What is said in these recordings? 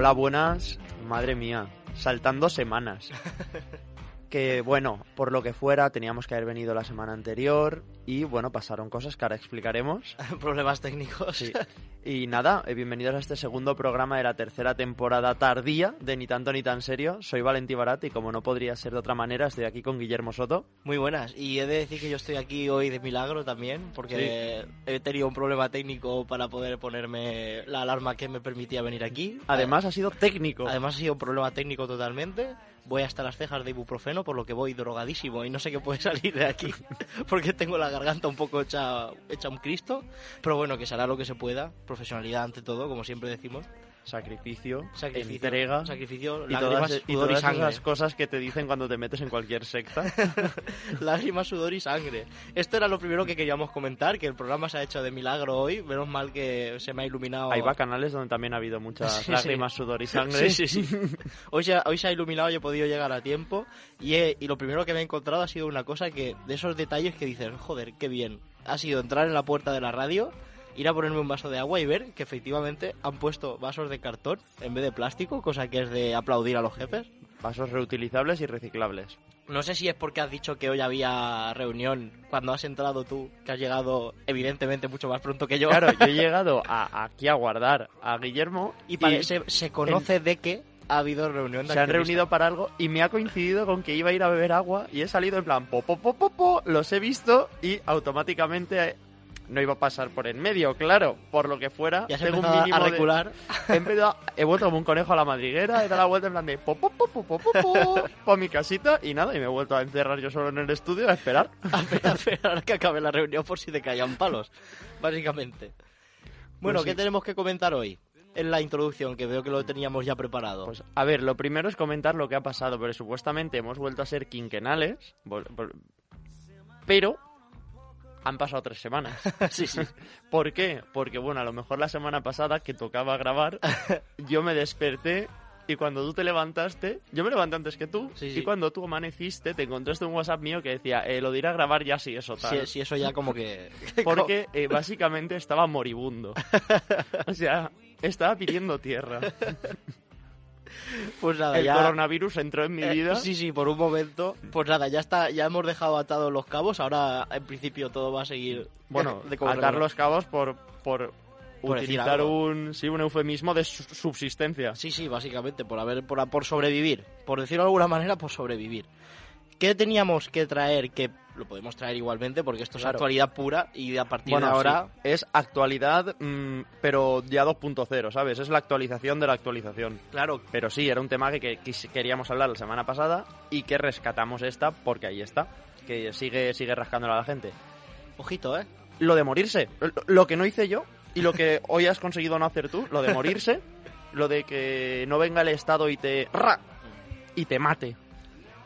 Hola, buenas. Madre mía, saltando semanas. Que bueno, por lo que fuera, teníamos que haber venido la semana anterior y bueno, pasaron cosas que ahora explicaremos. Problemas técnicos. Sí. Y nada, eh, bienvenidos a este segundo programa de la tercera temporada tardía de Ni tanto ni tan serio. Soy Valentí Barat y como no podría ser de otra manera, estoy aquí con Guillermo Soto. Muy buenas. Y he de decir que yo estoy aquí hoy de milagro también, porque he tenido un problema técnico para poder ponerme la alarma que me permitía venir aquí. Además ha sido técnico. Además ha sido un problema técnico totalmente. Voy hasta las cejas de ibuprofeno, por lo que voy drogadísimo y no sé qué puede salir de aquí, porque tengo la garganta un poco hecha, hecha un cristo. Pero bueno, que se hará lo que se pueda. Profesionalidad ante todo, como siempre decimos. Sacrificio, Sacrificio, entrega sacrificio, y lágrimas, todas, sudor y todas sangre. esas cosas que te dicen cuando te metes en cualquier secta. Lágrimas, sudor y sangre. Esto era lo primero que queríamos comentar, que el programa se ha hecho de milagro hoy. Menos mal que se me ha iluminado. Hay canales donde también ha habido muchas Sí, sí. lágrimas, sudor y sangre. Sí, sí, sí. Hoy se, ha, hoy se ha iluminado y he podido llegar a tiempo. Y, he- y lo primero que me he encontrado ha sido una cosa que, de esos detalles que dices, joder, qué bien. Ha sido entrar en la puerta de la radio, ir a ponerme un vaso de agua y ver que efectivamente han puesto vasos de cartón en vez de plástico, cosa que es de aplaudir a los jefes. Vasos reutilizables y reciclables. No sé si es porque has dicho que hoy había reunión cuando has entrado tú, que has llegado evidentemente mucho más pronto que yo. Claro, yo he llegado a- aquí a guardar a Guillermo y pare- se, se conoce de que ha habido reunión de se han reunido para algo y me ha coincidido con que iba a ir a beber agua y he salido en plan po, po, po, po, po, los he visto y automáticamente no iba a pasar por en medio, claro, por lo que fuera. Ya a recular. De... He, vuelto como un conejo a la madriguera, he dado la vuelta en plan de po, po, mi casita y nada, y me he vuelto a encerrar yo solo en el estudio a esperar. a esperar que acabe la reunión por si te caían palos, básicamente. Bueno, pues ¿qué tenemos que comentar hoy? en la introducción, que veo que lo teníamos ya preparado. Pues a ver, lo primero es comentar lo que ha pasado, pero supuestamente hemos vuelto a ser quinquenales, pero han pasado tres semanas. sí, sí. ¿Por qué? Porque bueno, a lo mejor la semana pasada que tocaba grabar, yo me desperté y cuando tú te levantaste, yo me levanté antes que tú, Sí, sí. y cuando tú amaneciste te encontraste un WhatsApp mío que decía, eh, lo de ir a grabar ya sí eso tal. Si, si eso ya como que... Porque eh, básicamente estaba moribundo. o sea, estaba pidiendo tierra. Pues nada, El ya... coronavirus entró en mi Eh, vida. sí, sí, por un momento. Pues nada, ya está, ya hemos dejado atados los cabos. Ahora, en principio, todo va a seguir. Bueno, de atar los cabos por, por, utilizar un, sí, un eufemismo de su- subsistencia. Sí, sí, básicamente, por haber, por, por sobrevivir. Por decirlo de alguna manera, por sobrevivir. ¿Qué teníamos que traer? Que lo podemos traer igualmente, porque esto es actualidad pura y a partir Bueno, de ahora. sí, es actualidad, mm, pero ya 2.0, ¿sabes? Es la actualización de la actualización. Claro, Pero sí, era un tema que, que queríamos hablar la semana pasada y que rescatamos esta porque ahí está, que sigue, sigue rascándola a la gente. ojito, ¿eh? Lo de morirse, lo que no hice yo y lo que hoy has conseguido no hacer tú, lo de morirse, lo de que no venga el Estado y te... ¡ra! y te mate.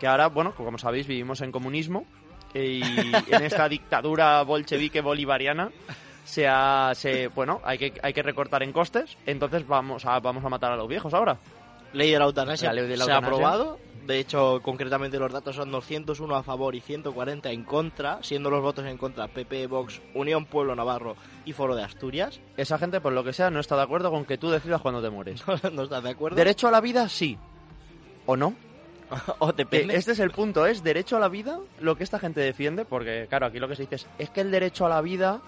Que ahora, bueno, como sabéis, vivimos en comunismo y en esta dictadura bolchevique bolivariana se ha, se, bueno, hay que, hay que recortar en costes, entonces vamos a, vamos a matar a los viejos ahora. Ley de la eutanasia La ley de la se ha aprobado. De hecho, concretamente los datos son 201 a favor y 140 en contra, siendo los votos en contra PP, Vox, Unión Pueblo Navarro y Foro de Asturias. Esa gente, por lo que sea, no está de acuerdo con que tú decidas cuando te mueres. ¿No estás de acuerdo? ¿Derecho a la vida? Sí. ¿O no? o este es el punto, es derecho a la vida lo que esta gente defiende, porque claro, aquí lo que se dice es, es que el derecho a la vida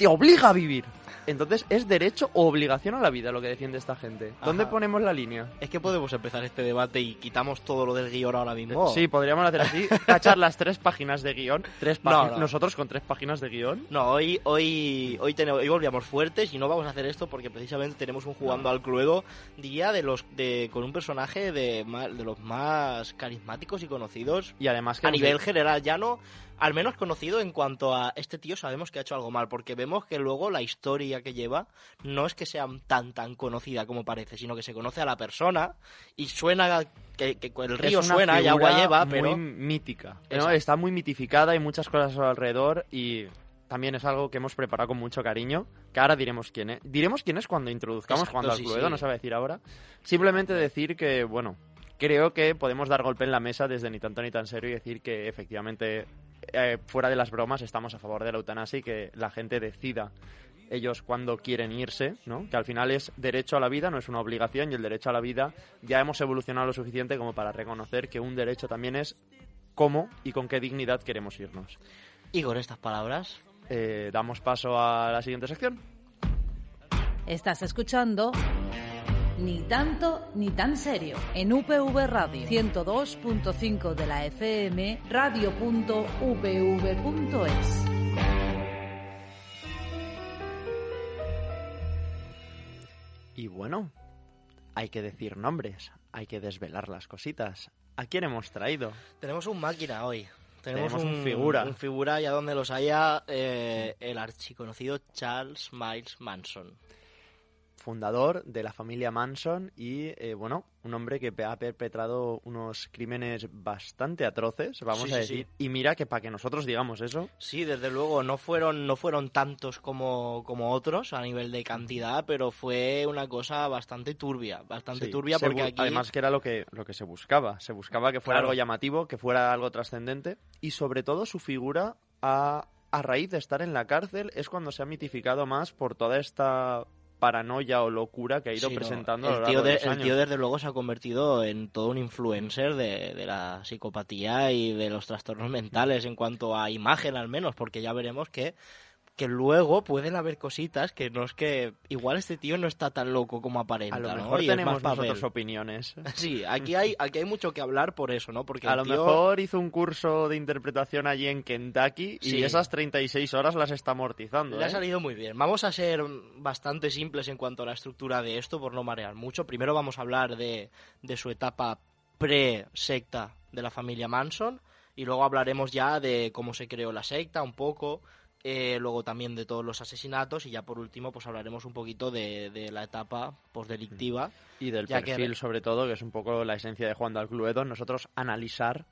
te obliga a vivir. Entonces, ¿es derecho o obligación a la vida lo que defiende esta gente? ¿Dónde Ajá. ponemos la línea? Es que podemos empezar este debate y quitamos todo lo del guion ahora mismo. Sí, podríamos hacer así, tachar las tres páginas de guion, tres No, páginas, no. nosotros con tres páginas de guion. No, hoy, hoy, hoy, tenemos, hoy volvíamos fuertes y no vamos a hacer esto porque precisamente tenemos un jugando al Cluedo, diría, de los, de, con un personaje de, de los más carismáticos y conocidos Y además que a no nivel general, ya no al menos conocido en cuanto a este tío sabemos que ha hecho algo mal, porque vemos que luego la historia que lleva no es que sea tan tan conocida como parece, sino que se conoce a la persona y suena que, que el río suena y agua lleva, pero muy mítica. ¿no? Está muy mitificada, hay muchas cosas alrededor y también es algo que hemos preparado con mucho cariño, que ahora diremos quién es. Diremos quién es cuando introduzcamos Exacto, cuando al sí, Cluedo, sí. no a decir ahora. Simplemente decir que, bueno, creo que podemos dar golpe en la mesa desde ni tanto ni tan serio y decir que efectivamente, eh, fuera de las bromas, estamos a favor de la eutanasia y que la gente decida ellos cuando quieren irse, ¿no? Que al final es derecho a la vida, no es una obligación y el derecho a la vida ya hemos evolucionado lo suficiente como para reconocer que un derecho también es cómo y con qué dignidad queremos irnos. y con estas palabras Eh, damos paso a la siguiente sección. Estás escuchando Ni tanto ni tan serio en UPV Radio 102.5 de la FM radio.upv.es. Y bueno, hay que decir nombres, hay que desvelar las cositas. ¿A quién hemos traído? tenemos un máquina hoy. Tenemos, Tenemos un figura. Un figura y a donde los haya eh, el archiconocido Charles Miles Manson. Fundador de la familia Manson y, eh, bueno, un hombre que ha perpetrado unos crímenes bastante atroces, vamos Sí, a decir. sí. Y mira que para que nosotros digamos eso, Sí, desde luego, no fueron, no fueron tantos como, como otros a nivel de cantidad, pero fue una cosa bastante turbia, bastante turbia porque aquí... Además que era lo que, lo que se buscaba. Se buscaba que fuera Claro. algo llamativo, que fuera algo trascendente. Y sobre todo su figura, a, a raíz de estar en la cárcel, es cuando se ha mitificado más por toda esta paranoia o locura que ha ido Sí, no, presentando a lo el, largo tío de de- los el años. tío desde luego se ha convertido en todo un influencer de, de la psicopatía y de los trastornos mentales en cuanto a imagen al menos, porque ya veremos que, que luego pueden haber cositas que no es que igual este tío no está tan loco como aparenta, A lo ¿no? mejor Y tenemos nosotros opiniones. Sí, aquí hay, aquí hay mucho que hablar por eso, ¿no? Porque A lo tío- mejor hizo un curso de interpretación allí en Kentucky y esas 36 horas las está amortizando. Le ha ¿eh? salido muy bien. Vamos a ser bastante simples en cuanto a la estructura de esto, por no marear mucho. Primero vamos a hablar de, de su etapa pre-secta de la familia Manson y luego hablaremos ya de cómo se creó la secta un poco, eh, luego también de todos los asesinatos y ya por último pues hablaremos un poquito de, de la etapa postdelictiva. Y del Ya que- perfil, sobre todo, que es un poco la esencia de Juan de Cluedo, nosotros analizar,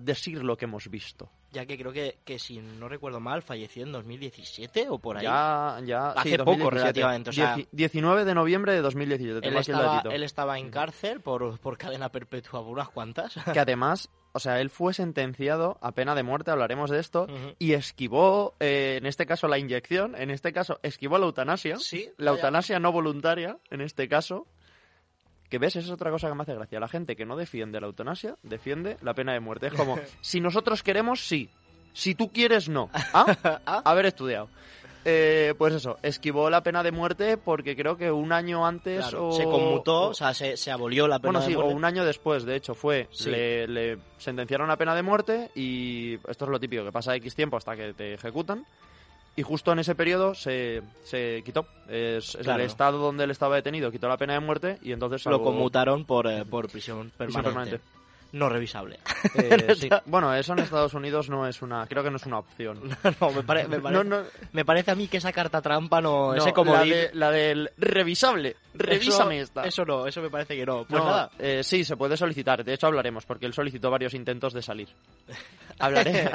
decir lo que hemos visto. Ya que creo que, que si no recuerdo mal falleció en 2017 o por ahí. Ya, ya. Hace sí, poco, 2017. relativamente, o sea- Dieci- 19 de noviembre de 2017. Tengo Él estaba, él estaba en cárcel por, por cadena perpetua por unas cuantas. Que además, o sea, él fue sentenciado a pena de muerte, hablaremos de esto, Ujú. y esquivó, eh, en este caso, la inyección, en este caso, esquivó la eutanasia. Sí, La vaya. eutanasia no voluntaria, en este caso. Que ves, esa es otra cosa que me hace gracia. La gente que no defiende la eutanasia, defiende la pena de muerte. Es como, si nosotros queremos, sí. Si tú quieres, no. ¿Ah? Haber estudiado. Eh, pues eso, esquivó la pena de muerte porque creo que un año antes Claro, o... se conmutó, o- sea, se, se abolió la pena bueno, de sí, o muerte. un año después, de hecho, fue. Sí. Le, le sentenciaron a pena de muerte y esto es lo típico, que pasa X tiempo hasta que te ejecutan. Y justo en ese periodo se, se quitó. Es, es Claro. el estado donde él estaba detenido, quitó la pena de muerte y entonces Lo conmutaron por, eh, por prisión prisión permanente. No revisable. Eh, sí. Bueno, eso en Estados Unidos no es una. Creo que no es una opción. no, me, pare- me parece, No, no, me parece a mí que esa carta trampa no... ese la, de- la del revisable. Revísame eso, esta. Eso no, eso me parece que no. Pues nada. eh, sí, se puede solicitar. De hecho, hablaremos, porque él solicitó varios intentos de salir. Hablaré,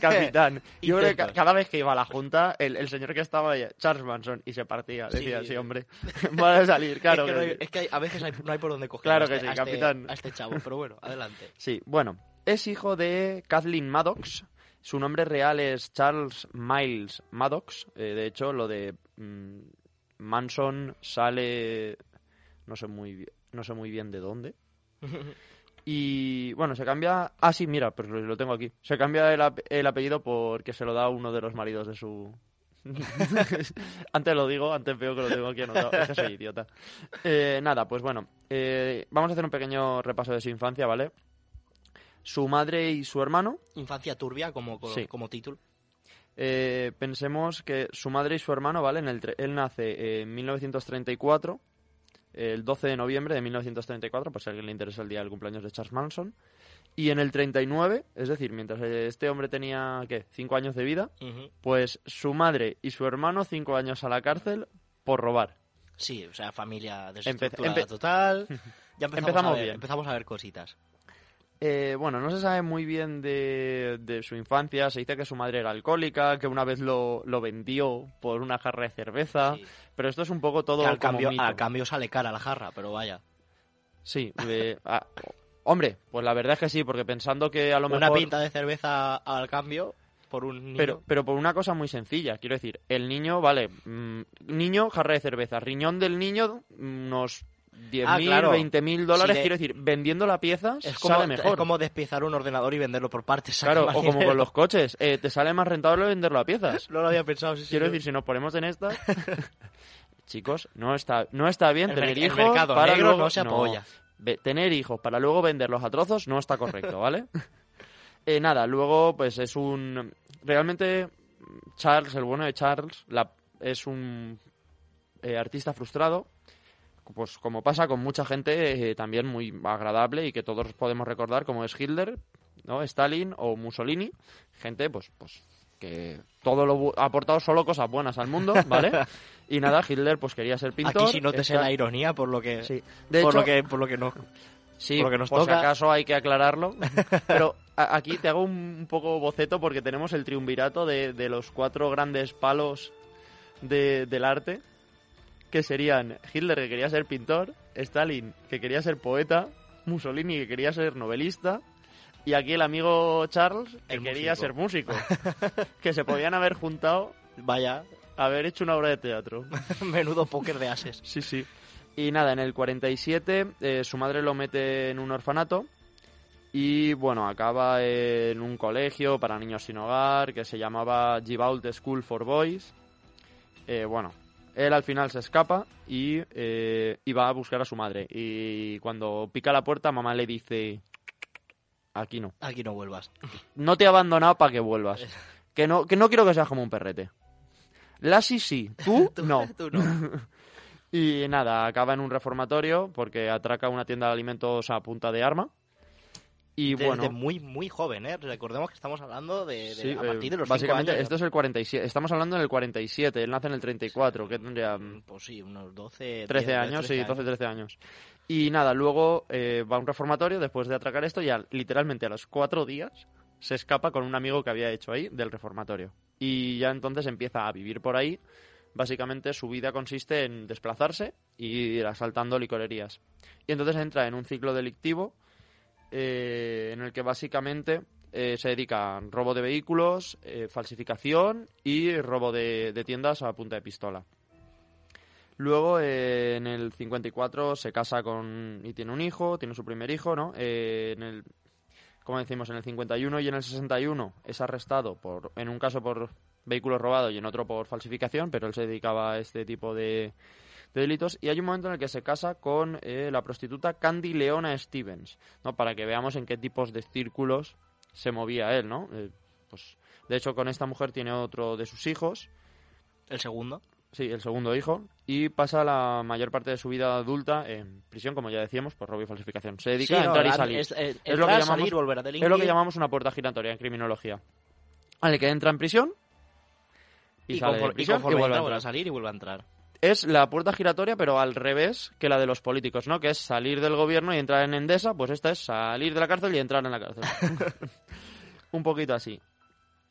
capitán. Yo creo que cada vez que iba a la junta, el, el señor que estaba ahí, Charles Manson, y se partía. Decía, Sí. sí, hombre, va a salir, claro. es que, hay- es que hay- a veces hay- no hay por dónde coger Claro a que este, sí, a este- capitán. a este chavo. Pero bueno, adelante. Sí, bueno, es hijo de Kathleen Maddox. Su nombre real es Charles Miles Maddox. Eh, de hecho, lo de mm, Manson sale... No sé muy bien, no sé muy bien de dónde. Y bueno, se cambia. Ah, sí, mira, pues lo, lo tengo aquí. Se cambia el, ap- el apellido porque se lo da uno de los maridos de su. antes lo digo, antes veo que lo tengo aquí anotado. Es que soy idiota. Eh, nada, pues bueno. eh, vamos a hacer un pequeño repaso de su infancia, ¿vale? Su madre y su hermano. Infancia turbia como, como, Sí. como título. eh, pensemos que su madre y su hermano, ¿vale? En el él nace en 1934, el 12 de noviembre de 1934, por si a alguien le interesa el día del cumpleaños de Charles Manson. Y en el 39, es decir, mientras este hombre tenía, ¿qué?, cinco años de vida, pues su madre y su hermano cinco años a la cárcel por robar. Sí, o sea, familia desestructurada empe- total. Ya empezamos, Empezamos a ver, bien. empezamos a ver cositas. Eh, bueno, no se sabe muy bien de, de su infancia. Se dice que su madre era alcohólica, que una vez lo, lo vendió por una jarra de cerveza. Sí. Pero esto es un poco todo Que al, como cambio, mito. al cambio sale cara la jarra, pero vaya. Sí. eh, ah, hombre, pues la verdad es que sí, porque pensando que a lo Una mejor... pinta de cerveza al cambio por un niño. Pero, pero por una cosa muy sencilla, quiero decir, el niño, vale, mm, niño, jarra de cerveza, riñón del niño, unos 10.000, Ah, claro. 20.000 dólares, quiero decir, vendiendo la pieza es como, sale mejor. es como despiezar un ordenador y venderlo por partes. Claro, o como dinero. con los coches, eh, te sale más rentable venderlo a piezas. No lo había pensado, sí, sí, Quiero decir, si nos ponemos en estas, chicos, no está, no está bien el, tener hijos mercado para negro luego no se apoya. Tener hijos para luego venderlos a trozos no está correcto, ¿vale? Eh, nada, luego pues es un... Realmente Charles, el bueno de Charles, la- es un eh, artista frustrado, pues como pasa con mucha gente eh, también muy agradable y que todos podemos recordar como es Hitler, ¿no? Stalin o Mussolini, gente pues pues que todo lo ha aportado solo cosas buenas al mundo, ¿vale? y nada, Hitler pues quería ser pintor. Aquí si no te sé la ironía por lo que... Sí. De por, hecho, lo que, por lo que no... Sí, por lo que nos por si acaso hay que aclararlo. Pero aquí te hago un, un poco boceto porque tenemos el triunvirato de, de los cuatro grandes palos de- del arte, que serían Hitler, que quería ser pintor, Stalin, que quería ser poeta, Mussolini, que quería ser novelista, y aquí el amigo Charles, que quería ser músico. que se podían haber juntado, Vaya, haber hecho una obra de teatro. menudo póker de ases. Sí, sí. Y nada, en el 47 eh, su madre lo mete en un orfanato y bueno, acaba en un colegio para niños sin hogar que se llamaba Gibault School for Boys. Eh, bueno, él al final se escapa y, eh, y va a buscar a su madre. Y cuando pica la puerta, mamá le dice, aquí no. Aquí no vuelvas. No te he abandonado para que vuelvas. Que no, que no quiero que seas como un perrete. Lassie sí, tú no. Tú no. Y nada, acaba en un reformatorio porque atraca una tienda de alimentos a punta de arma. Y Desde bueno, muy, muy joven, ¿eh? Recordemos que estamos hablando de, de- sí, a partir eh, de los básicamente cinco años. esto es el 47. Estamos hablando en el 47, él nace en el 34, que tendría mm, Pues sí, unos 12... 13 10, años, sí, 13 12, 13 años. Y nada, luego eh, va a un reformatorio después de atracar esto y al- literalmente a los cuatro días se escapa con un amigo que había hecho ahí del reformatorio. Y ya entonces empieza a vivir por ahí. Básicamente su vida consiste en desplazarse y ir asaltando licorerías. Y entonces entra en un ciclo delictivo eh, en el que básicamente eh, se dedica a robo de vehículos, eh, falsificación y robo de, de tiendas a punta de pistola. Luego, eh, en el 54, se casa con y tiene un hijo, tiene su primer hijo, ¿no? Eh, en el, como decimos, en el 51 y en el 61 es arrestado por, en un caso por vehículos robados y en otro por falsificación, pero él se dedicaba a este tipo de, de delitos. Y hay un momento en el que se casa con eh, la prostituta Candy Leona Stevens, ¿no? Para que veamos en qué tipos de círculos se movía él, ¿no? Eh, pues, de hecho, con esta mujer tiene otro de sus hijos, El segundo. Sí, el segundo hijo. Y pasa la mayor parte de su vida adulta en prisión, como ya decíamos, por robo y falsificación. Se dedica Sí, a no, entrar y salir. Es, es- Es lo que llamamos- salir, volver a delinquir. Es lo que llamamos una puerta giratoria en criminología. Al que entra en prisión y, Y, sale de conforme, prisión y, conforme vuelve a entra, vuelve a entrar. salir y vuelve a entrar. Es la puerta giratoria, pero al revés que la de los políticos, ¿no? Que es salir del gobierno y entrar en Endesa, pues esta es salir de la cárcel y entrar en la cárcel. Un poquito así.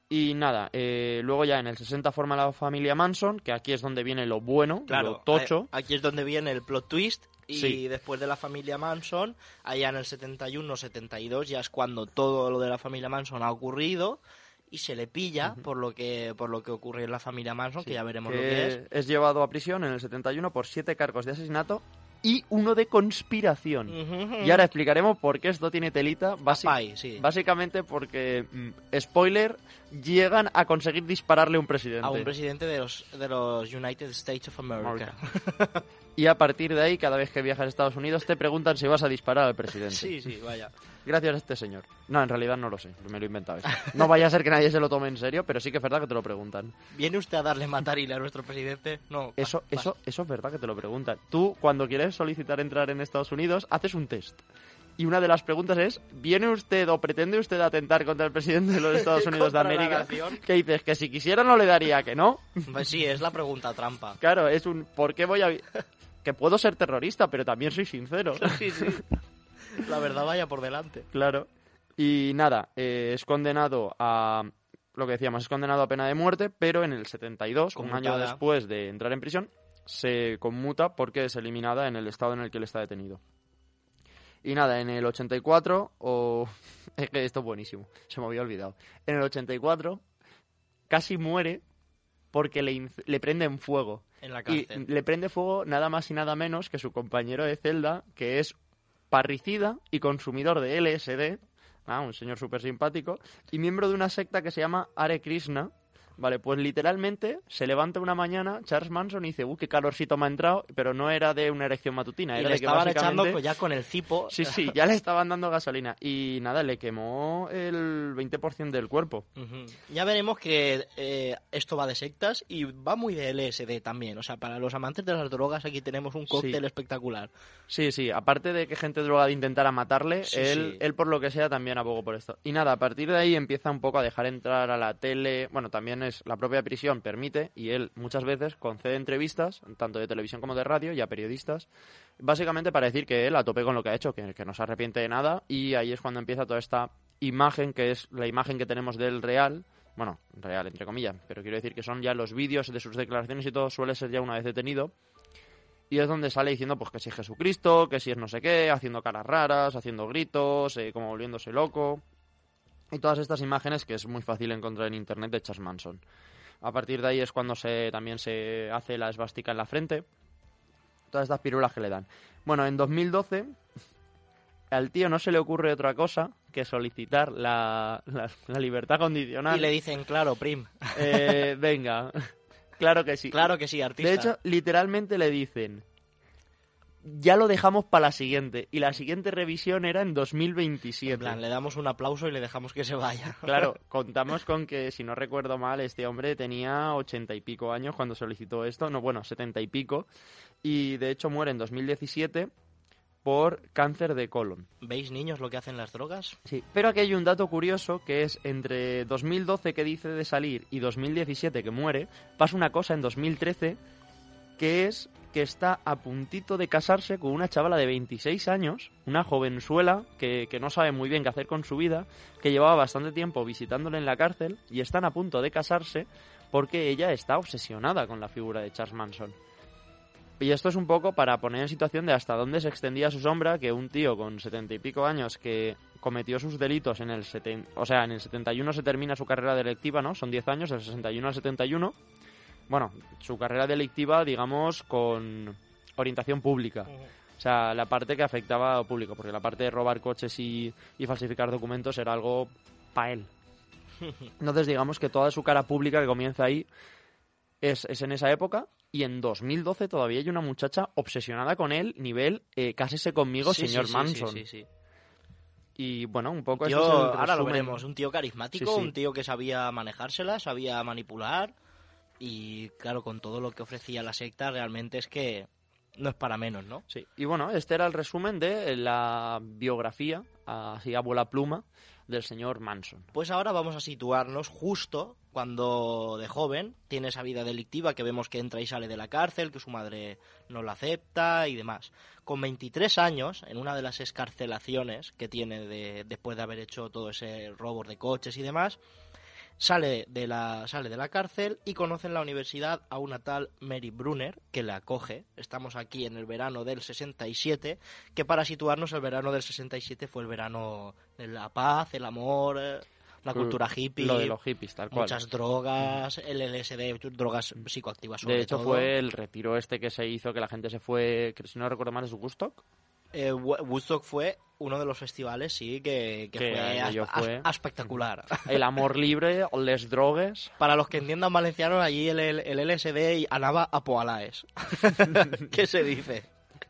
Y nada, eh, luego ya en el 60 forma la familia Manson, que aquí es donde viene lo bueno, Claro, lo tocho. Aquí es donde viene el plot twist. Y Sí. después de la familia Manson, allá en el 71-72, ya es cuando todo lo de la familia Manson ha ocurrido y se le pilla por lo que por lo que ocurre en la familia Manson, que ya veremos lo que es. es llevado a prisión en el 71 por siete cargos de asesinato y uno de conspiración. Ujú. Y ahora explicaremos por qué esto tiene telita. Spy, sí. Básicamente porque, mm, spoiler, llegan a conseguir dispararle a un presidente. A un presidente de los, de los United States of America. y a partir de ahí, cada vez que viajas a Estados Unidos, te preguntan si vas a disparar al presidente. sí, sí, vaya. Gracias a este señor. No, en realidad no lo sé, me lo he inventado. eso. No vaya a ser que nadie se lo tome en serio, pero sí que es verdad que te lo preguntan. ¿Viene usted a darle matarile a nuestro presidente? No. Eso, eso, eso es verdad que te lo preguntan. Tú, cuando quieres solicitar entrar en Estados Unidos, haces un test. Y una de las preguntas es, ¿viene usted o pretende usted atentar contra el presidente de los Estados Unidos de América? Que dices que si quisiera no le daría que no. Pues sí, es la pregunta trampa. Claro, es un ¿por qué voy a que puedo ser terrorista, pero también soy sincero. Sí, sí. La verdad vaya por delante. Claro. Y nada, eh, es condenado a lo que decíamos, es condenado a pena de muerte, pero en el 72, un año Conmutada. después de entrar en prisión, se conmuta porque es eliminada en el estado en el que él está detenido. Y nada, en el 84, o... es que esto es buenísimo, se me había olvidado. En el 84 casi muere porque le, le prenden fuego. En la Y cárcel. le prende fuego nada más y nada menos que su compañero de celda, que es parricida y consumidor de LSD, ah, un señor súper simpático, y miembro de una secta que se llama Hare Krishna. Vale, pues literalmente se levanta una mañana Charles Manson y dice, uy, qué calorcito me ha entrado, pero no era de una erección matutina, Y era le de que estaban echando básicamente... ya con el cipo. Sí, sí, ya le estaban dando gasolina. Y nada, le quemó el 20% del cuerpo. Ya veremos que eh, esto va de sectas y va muy de LSD también. O sea, para los amantes de las drogas aquí tenemos un cóctel Sí. espectacular. Sí, sí, aparte de que gente drogada intentara matarle, Sí, él, sí. él por lo que sea también abogó por esto. Y nada, a partir de ahí empieza un poco a dejar entrar a la tele, bueno, también la propia prisión permite y él muchas veces concede entrevistas, tanto de televisión como de radio, y a periodistas, básicamente para decir que él a tope con lo que ha hecho, que, que no se arrepiente de nada, y ahí es cuando empieza toda esta imagen, que es la imagen que tenemos del real, bueno, real entre comillas, pero quiero decir que son ya los vídeos de sus declaraciones y todo suele ser ya una vez detenido, y es donde sale diciendo pues que si es Jesucristo, que si es no sé qué, haciendo caras raras, haciendo gritos, eh, como volviéndose loco. Y todas estas imágenes que es muy fácil encontrar en internet de Charles Manson. A partir de ahí es cuando se también se hace la esvástica en la frente. Todas estas pirulas que le dan. Bueno, en 2012 al tío no se le ocurre otra cosa que solicitar la, la- la libertad condicional. Y le dicen, claro, Prim. Eh, venga, claro que sí. Claro que sí, artista. De hecho, literalmente le dicen, ya lo dejamos para la siguiente. Y la siguiente revisión era en 2027. en plan, le damos un aplauso y le dejamos que se vaya. Claro, contamos con que, si no recuerdo mal, este hombre tenía ochenta y pico años cuando solicitó esto. No, bueno, setenta y pico. Y de hecho muere en 2017 por cáncer de colon. ¿Veis, niños, lo que hacen las drogas? Sí, pero aquí hay un dato curioso que es entre 2012 que dice de salir y 2017 que muere, pasa una cosa en 2013 que es que está a puntito de casarse con una chavala de 26 años, una jovenzuela que, que no sabe muy bien qué hacer con su vida, que llevaba bastante tiempo visitándole en la cárcel y están a punto de casarse porque ella está obsesionada con la figura de Charles Manson. Y esto es un poco para poner en situación de hasta dónde se extendía su sombra que un tío con setenta y pico años que cometió sus delitos en el seten... o sea, en el 71 se termina su carrera delictiva, ¿no? Son 10 años, del 61 al 71. Bueno, su carrera delictiva, digamos, con orientación pública. O sea, la parte que afectaba al público, porque la parte de robar coches y, y falsificar documentos era algo para él. Entonces, digamos que toda su cara pública que comienza ahí es, es en esa época. Y en 2012 todavía hay una muchacha obsesionada con él, nivel eh, cásese conmigo, Sí, señor sí, Manson. sí, sí, sí. Y bueno, un poco Tío, eso es ahora lo veremos. Un tío carismático, un tío que sabía manejársela, sabía manipular. Y claro, con todo lo que ofrecía la secta, realmente es que no es para menos, ¿no? Sí, y bueno, este era el resumen de la biografía, así a bola pluma, del señor Manson. Pues ahora vamos a situarnos justo cuando de joven tiene esa vida delictiva que vemos que entra y sale de la cárcel, que su madre no la acepta y demás. Con 23 años, en una de las escarcelaciones que tiene de- después de haber hecho todo ese robo de coches y demás, sale de la sale de la cárcel y conoce en la universidad a una tal Mary Brunner que la acoge. Estamos aquí en el verano del 67, que para situarnos el verano del 67 fue el verano de la paz, el amor, eh, la cultura hippie, Lo de los hippies, tal cual. muchas drogas, el LSD, drogas psicoactivas sobre de hecho, todo. fue el retiro este que se hizo, que la gente se fue, que si no recuerdo mal, es Woodstock. Eh, Wo- Woodstock fue uno de los festivales, sí, que, fue- espectacular. El amor libre, les drogues. Para los que entiendan valenciano, allí el, el, el LSD y anaba a Poalaes. ¿Qué se dice?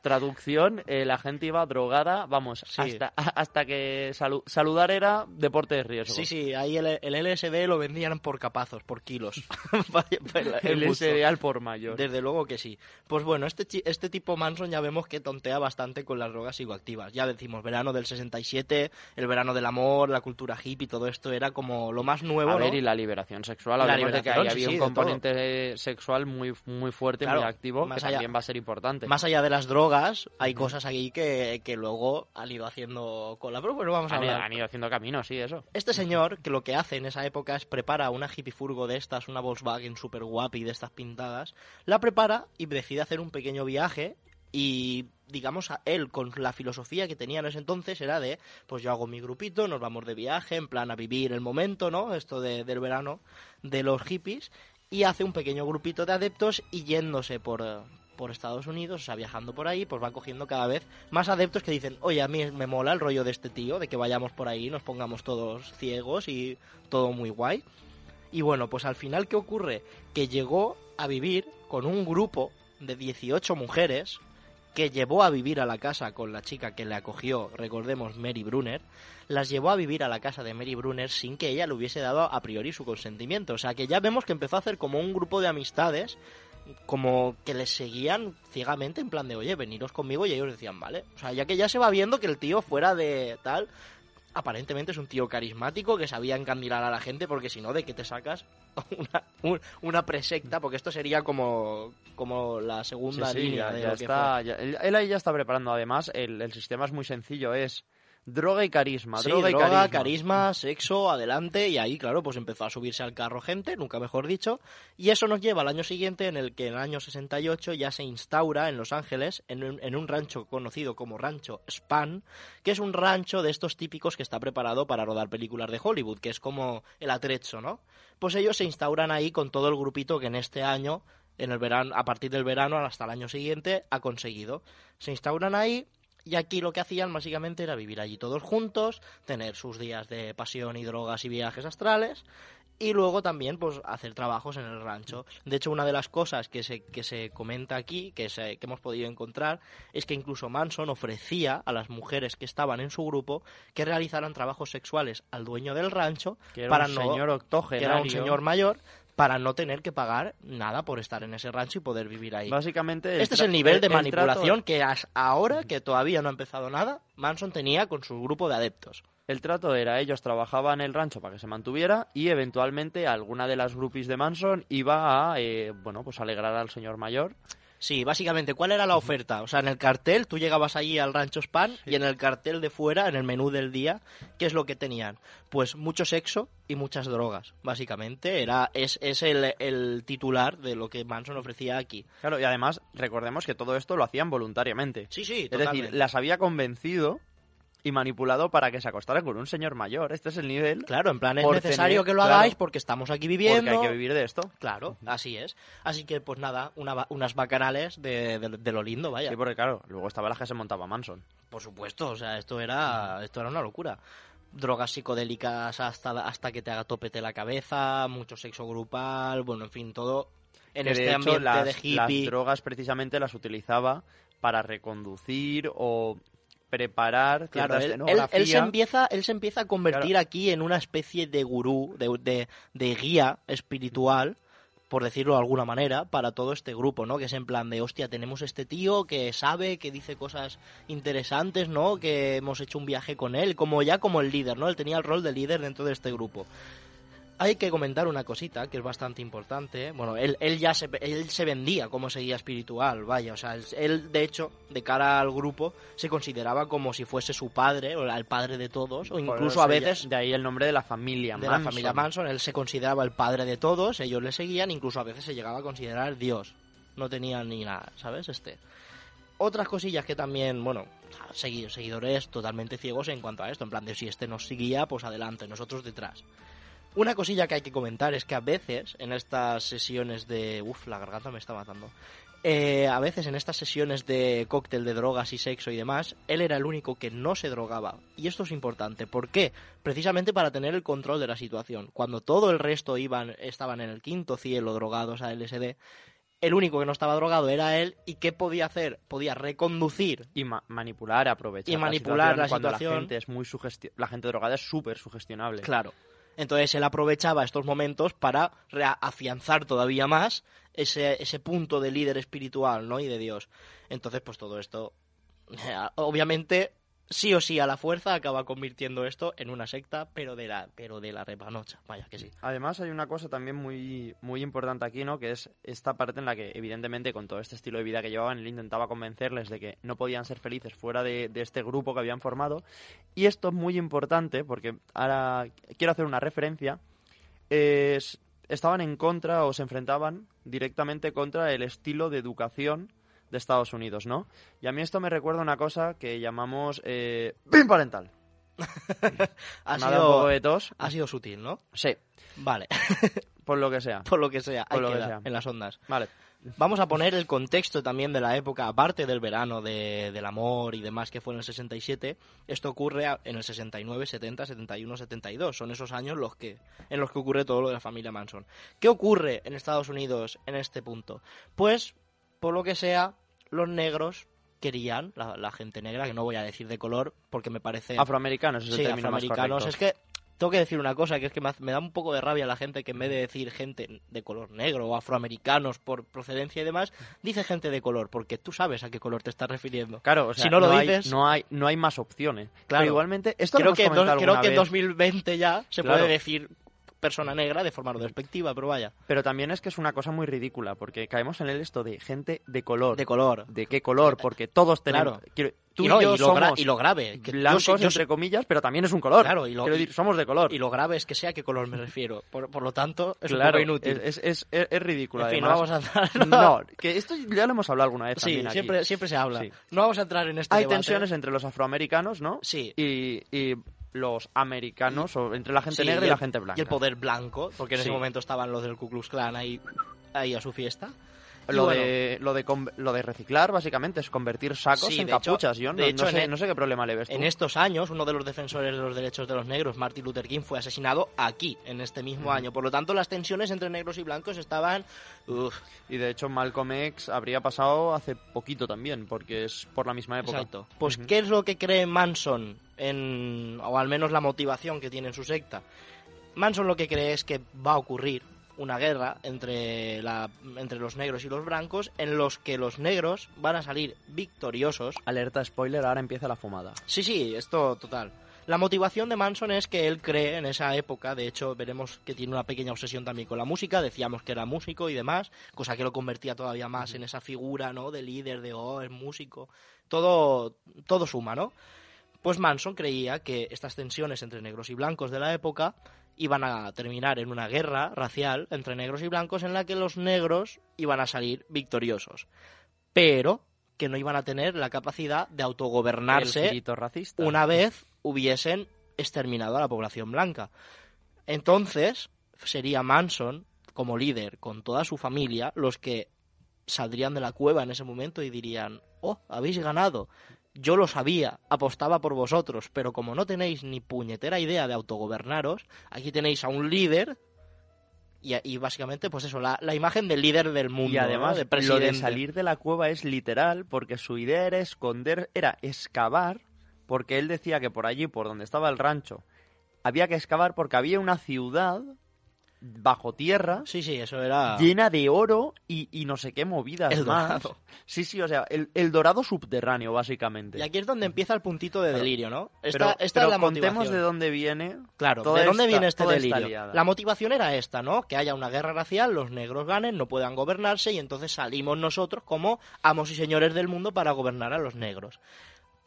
Traducción, eh, la gente iba drogada, vamos, Sí. hasta, hasta que salu- saludar era deporte de riesgo. Sí, sí, ahí el, el LSD lo vendían por capazos, por kilos. El gusto. cereal por mayor. Desde luego que sí. Pues bueno, este, este tipo Manson ya vemos que tontea bastante con las drogas psicoactivas. Ya decimos, verano del 67, el verano del amor, la cultura hippie, todo esto era como lo más nuevo, A ¿no? ver, y la liberación sexual. La Hablemos de que ahí liberación, sí, había un componente sexual muy, muy fuerte, Claro, muy activo, que allá- también va a ser importante. Más allá de las drogas, hay cosas ahí que, que luego han ido haciendo cola. Pero bueno, vamos a han, hablar. han ido haciendo camino, sí, eso. Este señor, que lo que hace en esa época es prepara una hippie furgo de estas, una Volkswagen super guapi de estas pintadas, la prepara y decide hacer un pequeño viaje y digamos a él con la filosofía que tenía en ese entonces era de pues yo hago mi grupito, nos vamos de viaje, en plan a vivir el momento, ¿no? Esto de- del verano de los hippies y hace un pequeño grupito de adeptos y yéndose por por Estados Unidos, o sea, viajando por ahí, pues va cogiendo cada vez más adeptos que dicen, oye, a mí me mola el rollo de este tío, de que vayamos por ahí, nos pongamos todos ciegos y todo muy guay. Y bueno, pues al final, ¿qué ocurre? Que llegó a vivir con un grupo de 18 mujeres que llevó a vivir a la casa con la chica que le acogió, recordemos, Mary Brunner, las llevó a vivir a la casa de Mary Brunner sin que ella le hubiese dado a priori su consentimiento. O sea que ya vemos que empezó a hacer como un grupo de amistades como que les seguían ciegamente en plan de, oye, veniros conmigo y ellos decían, vale. O sea, ya que ya se va viendo que el tío fuera de tal, aparentemente es un tío carismático que sabía encandilar a la gente porque si no, ¿de qué te sacas una, un- una presecta? Porque esto sería como, como la segunda sí, línea ya, de ya lo que está. ya- él, él ahí ya está preparando. Además, el, el sistema es muy sencillo. Es droga y carisma. Sí, droga y droga, carisma. carisma, sexo, adelante, y ahí, claro, pues empezó a subirse al carro gente, nunca mejor dicho, y eso nos lleva al año siguiente en el que en el año 68 ya se instaura en Los Ángeles, en un, en un rancho conocido como Rancho Span, que es un rancho de estos típicos que está preparado para rodar películas de Hollywood, que es como el atrecho, ¿no? Pues ellos se instauran ahí con todo el grupito que en este año, en el verano, a partir del verano hasta el año siguiente, ha conseguido. Se instauran ahí y aquí lo que hacían básicamente era vivir allí todos juntos, tener sus días de pasión y drogas y viajes astrales y luego también pues hacer trabajos en el rancho. De hecho, una de las cosas que se, que se comenta aquí, que, se- que hemos podido encontrar, es que incluso Manson ofrecía a las mujeres que estaban en su grupo que realizaran trabajos sexuales al dueño del rancho Que era para un no señor que era un señor mayor para no tener que pagar nada por estar en ese rancho y poder vivir ahí. Básicamente... Este es el nivel de el trato- manipulación que ahora, que todavía no ha empezado nada, Manson tenía con su grupo de adeptos. El trato era, ellos trabajaban en el rancho para que se mantuviera y eventualmente alguna de las groupies de Manson iba a, eh, bueno, pues alegrar al señor mayor. Sí, básicamente, ¿cuál era la oferta? O sea, en el cartel, tú llegabas allí al rancho Span y en el cartel de fuera, en el menú del día, ¿qué es lo que tenían? Pues mucho sexo y muchas drogas, básicamente. Era, es, es el, el titular de lo que Manson ofrecía aquí. Claro, y además recordemos que todo esto lo hacían voluntariamente. Sí, sí, Es decir, las había convencido y manipulado para que se acostaran con un señor mayor. Este es el nivel Claro, en plan, es necesario tener- que lo claro, hagáis porque estamos aquí viviendo. porque hay que vivir de esto. Claro, así es. Así que, pues nada, una unas bacanales de, de- de lo lindo, vaya. Sí, porque claro, luego estaba la que se montaba Manson. Por supuesto, o sea, esto era, esto era una locura. Drogas psicodélicas hasta, hasta que te haga topete la cabeza, mucho sexo grupal, bueno, en fin, todo en Que, este de hecho, ambiente las, de las hippie. drogas precisamente las utilizaba para reconducir o preparar Claro, él, él se empieza, él se empieza a convertir aquí en una especie de gurú, de, de- de guía espiritual, por decirlo de alguna manera, para todo este grupo, ¿no? Que es en plan de, hostia, tenemos este tío que sabe, que dice cosas interesantes, ¿no? Que hemos hecho un viaje con él, como ya como el líder, ¿no? Él tenía el rol de líder dentro de este grupo. Hay que comentar una cosita que es bastante importante. Bueno, él, él ya se, él se vendía como seguía espiritual, vaya. O sea, él, él, de hecho, de cara al grupo, se consideraba como si fuese su padre, o el padre de todos, o incluso a veces De ahí el nombre de la familia de Manson. la familia Manson. Él se consideraba el padre de todos, ellos le seguían, incluso a veces se llegaba a considerar Dios. No tenían ni nada, ¿sabes? Este. Otras cosillas que también, bueno, segui- seguidores totalmente ciegos en cuanto a esto, en plan de si este nos seguía, pues adelante, nosotros detrás. Una cosilla que hay que comentar es que a veces en estas sesiones de... Uf, la garganta me está matando. Eh, a veces en estas sesiones de cóctel de drogas y sexo y demás, él era el único que no se drogaba. Y esto es importante. ¿Por qué? Precisamente para tener el control de la situación. Cuando todo el resto iban, estaban en el quinto cielo drogados a LSD, el único que no estaba drogado era él y qué podía hacer, podía reconducir Y ma- manipular, aprovechar. Y manipular la situación. La gente es muy sugesti- La gente drogada es súper sugestionable. Claro. Entonces él aprovechaba estos momentos para afianzar todavía más ese, ese punto de líder espiritual, ¿no? Y de Dios. Entonces, pues todo esto, obviamente, sí o sí a la fuerza acaba convirtiendo esto en una secta, pero de la, pero de la repanocha. Vaya que sí. Además hay una cosa también muy, muy importante aquí, ¿no? Que es esta parte en la que, evidentemente, con todo este estilo de vida que llevaban, él intentaba convencerles de que no podían ser felices fuera de, de este grupo que habían formado. Y esto es muy importante porque ahora quiero hacer una referencia. Es- estaban en contra o se enfrentaban directamente contra el estilo de educación de Estados Unidos, ¿no? Y a mí esto me recuerda una cosa que llamamos eh, PIN parental. Ha sido, de tos. ha sido sutil, ¿no? Sí, Vale, por lo que sea. por lo que sea, Por ahí lo que sea. en las ondas. Vale. Vamos a poner el contexto también de la época, aparte del verano, de- del amor y demás que fue en el 67. Esto ocurre en el 69, 70, 71, 72. Son esos años los que, en los que ocurre todo lo de la familia Manson. ¿Qué ocurre en Estados Unidos en este punto? Pues, por lo que sea, los negros querían, la, la gente negra, que no voy a decir de color porque me parece... Afroamericanos es el sí, término más afroamericanos. Es que tengo que decir una cosa, que es que me, da un poco de rabia la gente que en vez de decir gente de color negro o afroamericanos por procedencia y demás, dice gente de color, porque tú sabes a qué color te estás refiriendo. Claro, o sea, si no lo hay, dices- no hay, no hay más opciones. Claro. Pero igualmente, esto lo Creo hemos que, dos- creo que en vez, 2020 ya se Claro. puede decir persona negra de forma no despectiva, pero vaya, pero también es que es una cosa muy ridícula, porque caemos en el esto de gente de color. de color. ¿De qué color? Porque todos tenemos... Claro. quiero- tú y, y, no, yo y, lo somos y lo grave, que blancos, yo entre comillas, pero también es un color. Claro, y lo- y- decir, somos de color. y lo grave es que sea a qué color me refiero. Por, por lo tanto, es un claro, poco inútil. Es, es, es, es ridículo, en fin, no además. vamos a entrar. No, que esto ya lo hemos hablado alguna vez Sí, también aquí. siempre, siempre se habla. Sí. No vamos a entrar en este Hay debate. tensiones entre los afroamericanos, ¿no? Sí. Y, y los americanos, o entre la gente Sí, negra y, el- la gente blanca. Y el poder blanco, porque en ese Sí. momento estaban los del Ku Klux Klan ahí, ahí a su fiesta. Lo, bueno, de, lo, de lo de reciclar, básicamente, es convertir sacos Sí, en hecho- capuchas. Yo no, de hecho, no sé, e- no sé qué problema le ves tú. En estos años, uno de los defensores de los derechos de los negros, Martin Luther King, fue asesinado aquí, en este mismo año. Por lo tanto, las tensiones entre negros y blancos estaban... uf, Y de hecho, Malcolm X habría pasado hace poquito también, porque es por la misma época. exacto. Pues. ¿qué es lo que cree Manson, en, o al menos la motivación que tiene en su secta? Manson lo que cree es que va a ocurrir una guerra entre, la, entre los negros y los blancos, en los que los negros van a salir victoriosos Alerta spoiler, ahora empieza la fumada. Sí, sí, esto total. La motivación de Manson es que él cree en esa época, de hecho veremos que tiene una pequeña obsesión también con la música, decíamos que era músico y demás, cosa que lo convertía todavía más en esa figura, ¿no? De líder, de, oh, es músico. Todo, todo suma, ¿no? Pues Manson creía que estas tensiones entre negros y blancos de la época iban a terminar en una guerra racial entre negros y blancos en la que los negros iban a salir victoriosos, pero que no iban a tener la capacidad de autogobernarse racista. una vez hubiesen exterminado a la población blanca. Entonces, sería Manson, como líder, con toda su familia, los que saldrían de la cueva en ese momento y dirían, oh, habéis ganado. Yo lo sabía, apostaba por vosotros, pero como no tenéis ni puñetera idea de autogobernaros, aquí tenéis a un líder y, y básicamente, pues eso, la, la imagen del líder del mundo, Y ¿no? además, de lo de salir de la cueva es literal, porque su idea era esconder, era excavar, porque él decía que por allí, por donde estaba el rancho, había que excavar porque había una ciudad bajo tierra Sí, sí, eso era... llena de oro y, y no sé qué movidas El más. dorado. Sí, sí, o sea, el, el dorado subterráneo, básicamente. Y aquí es donde empieza el puntito de delirio, ¿no? Esta, pero esta pero es la contemos motivación. de dónde viene. Claro, ¿de dónde esta- viene este delirio? La motivación era esta, ¿no? Que haya una guerra racial, los negros ganen, no puedan gobernarse y entonces salimos nosotros como amos y señores del mundo para gobernar a los negros.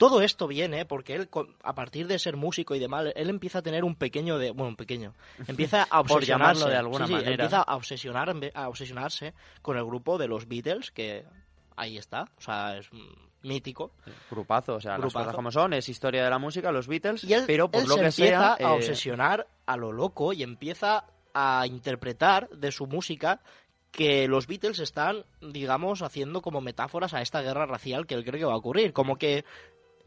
Todo esto viene porque él, a partir de ser músico y demás, él empieza a tener un pequeño de, bueno, un pequeño, empieza a Por obsesionarse, llamarlo de alguna sí, sí, manera. empieza a obsesionar, a obsesionarse con el grupo de los Beatles, que ahí está, o sea, es mítico. Grupazo, o sea, las Grupazo. cosas como son, es historia de la música, los Beatles, Y él, pero por él lo se que empieza sea. a eh, obsesionar a lo loco y empieza a interpretar de su música que los Beatles están, digamos, haciendo como metáforas a esta guerra racial que él cree que va a ocurrir. Como que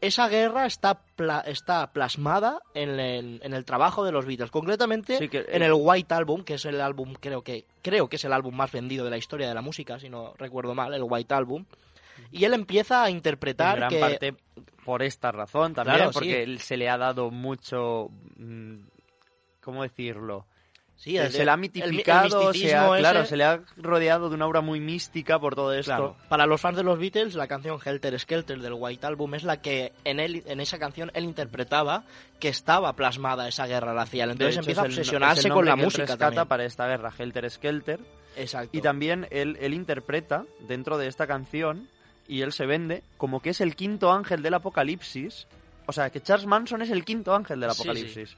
esa guerra está, pla- está plasmada en el, en el trabajo de los Beatles, concretamente Sí, que- en el White Album, que es el álbum, creo que, creo que es el álbum más vendido de la historia de la música, si no recuerdo mal, el White Album. Y él empieza a En interpretar gran que... parte por esta razón también, Claro, sí. porque él se le ha dado mucho... mm, ¿Cómo decirlo? Sí, el- se le ha el- el mitificado, se ha- claro, ese- se le ha rodeado de una aura muy mística por todo esto. Claro. Para los fans de los Beatles, la canción Helter Skelter del White Album es la que en él, en esa canción él interpretaba que estaba plasmada esa guerra racial. Entonces hecho, empieza a obsesionarse con la que música rescata también. para esta guerra, Helter Skelter. Exacto. Y también él, él interpreta dentro de esta canción y él se vende como que es el quinto ángel del apocalipsis. O sea, que Charles Manson es el quinto ángel del Sí, sí.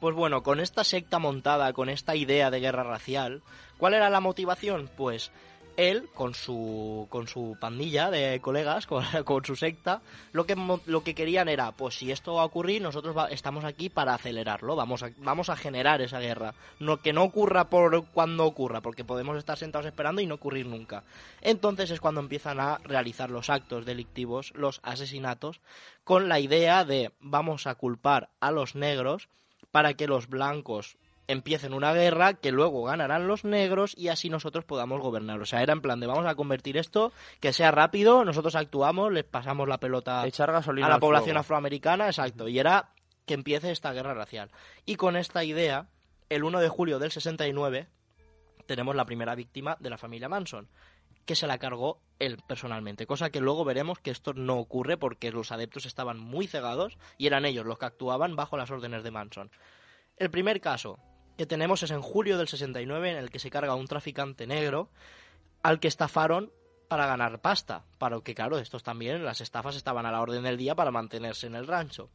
Pues bueno, con esta secta montada, con esta idea de guerra racial, ¿cuál era la motivación? Pues él, con su, con su pandilla de colegas, con, su secta, lo que, lo que querían era, pues si esto va a ocurrir, nosotros estamos aquí para acelerarlo, vamos a, vamos a generar esa guerra. No, que no ocurra por cuando ocurra, porque podemos estar sentados esperando y no ocurrir nunca. Entonces es cuando empiezan a realizar los actos delictivos, los asesinatos, con la idea de vamos a culpar a los negros para que los blancos empiecen una guerra que luego ganarán los negros y así nosotros podamos gobernar. O sea, era en plan de vamos a convertir esto, que sea rápido, nosotros actuamos, les pasamos la pelota Echar gasolina a la población fuego. afroamericana, exacto, y era que empiece esta guerra racial. Y con esta idea, el 1 de julio del 69, tenemos la primera víctima de la familia Manson, que se la cargó él personalmente, cosa que luego veremos que esto no ocurre porque los adeptos estaban muy cegados y eran ellos los que actuaban bajo las órdenes de Manson. El primer caso que tenemos es en julio del 69 en el que se carga un traficante negro al que estafaron para ganar pasta, para que claro, estos también, las estafas estaban a la orden del día para mantenerse en el rancho.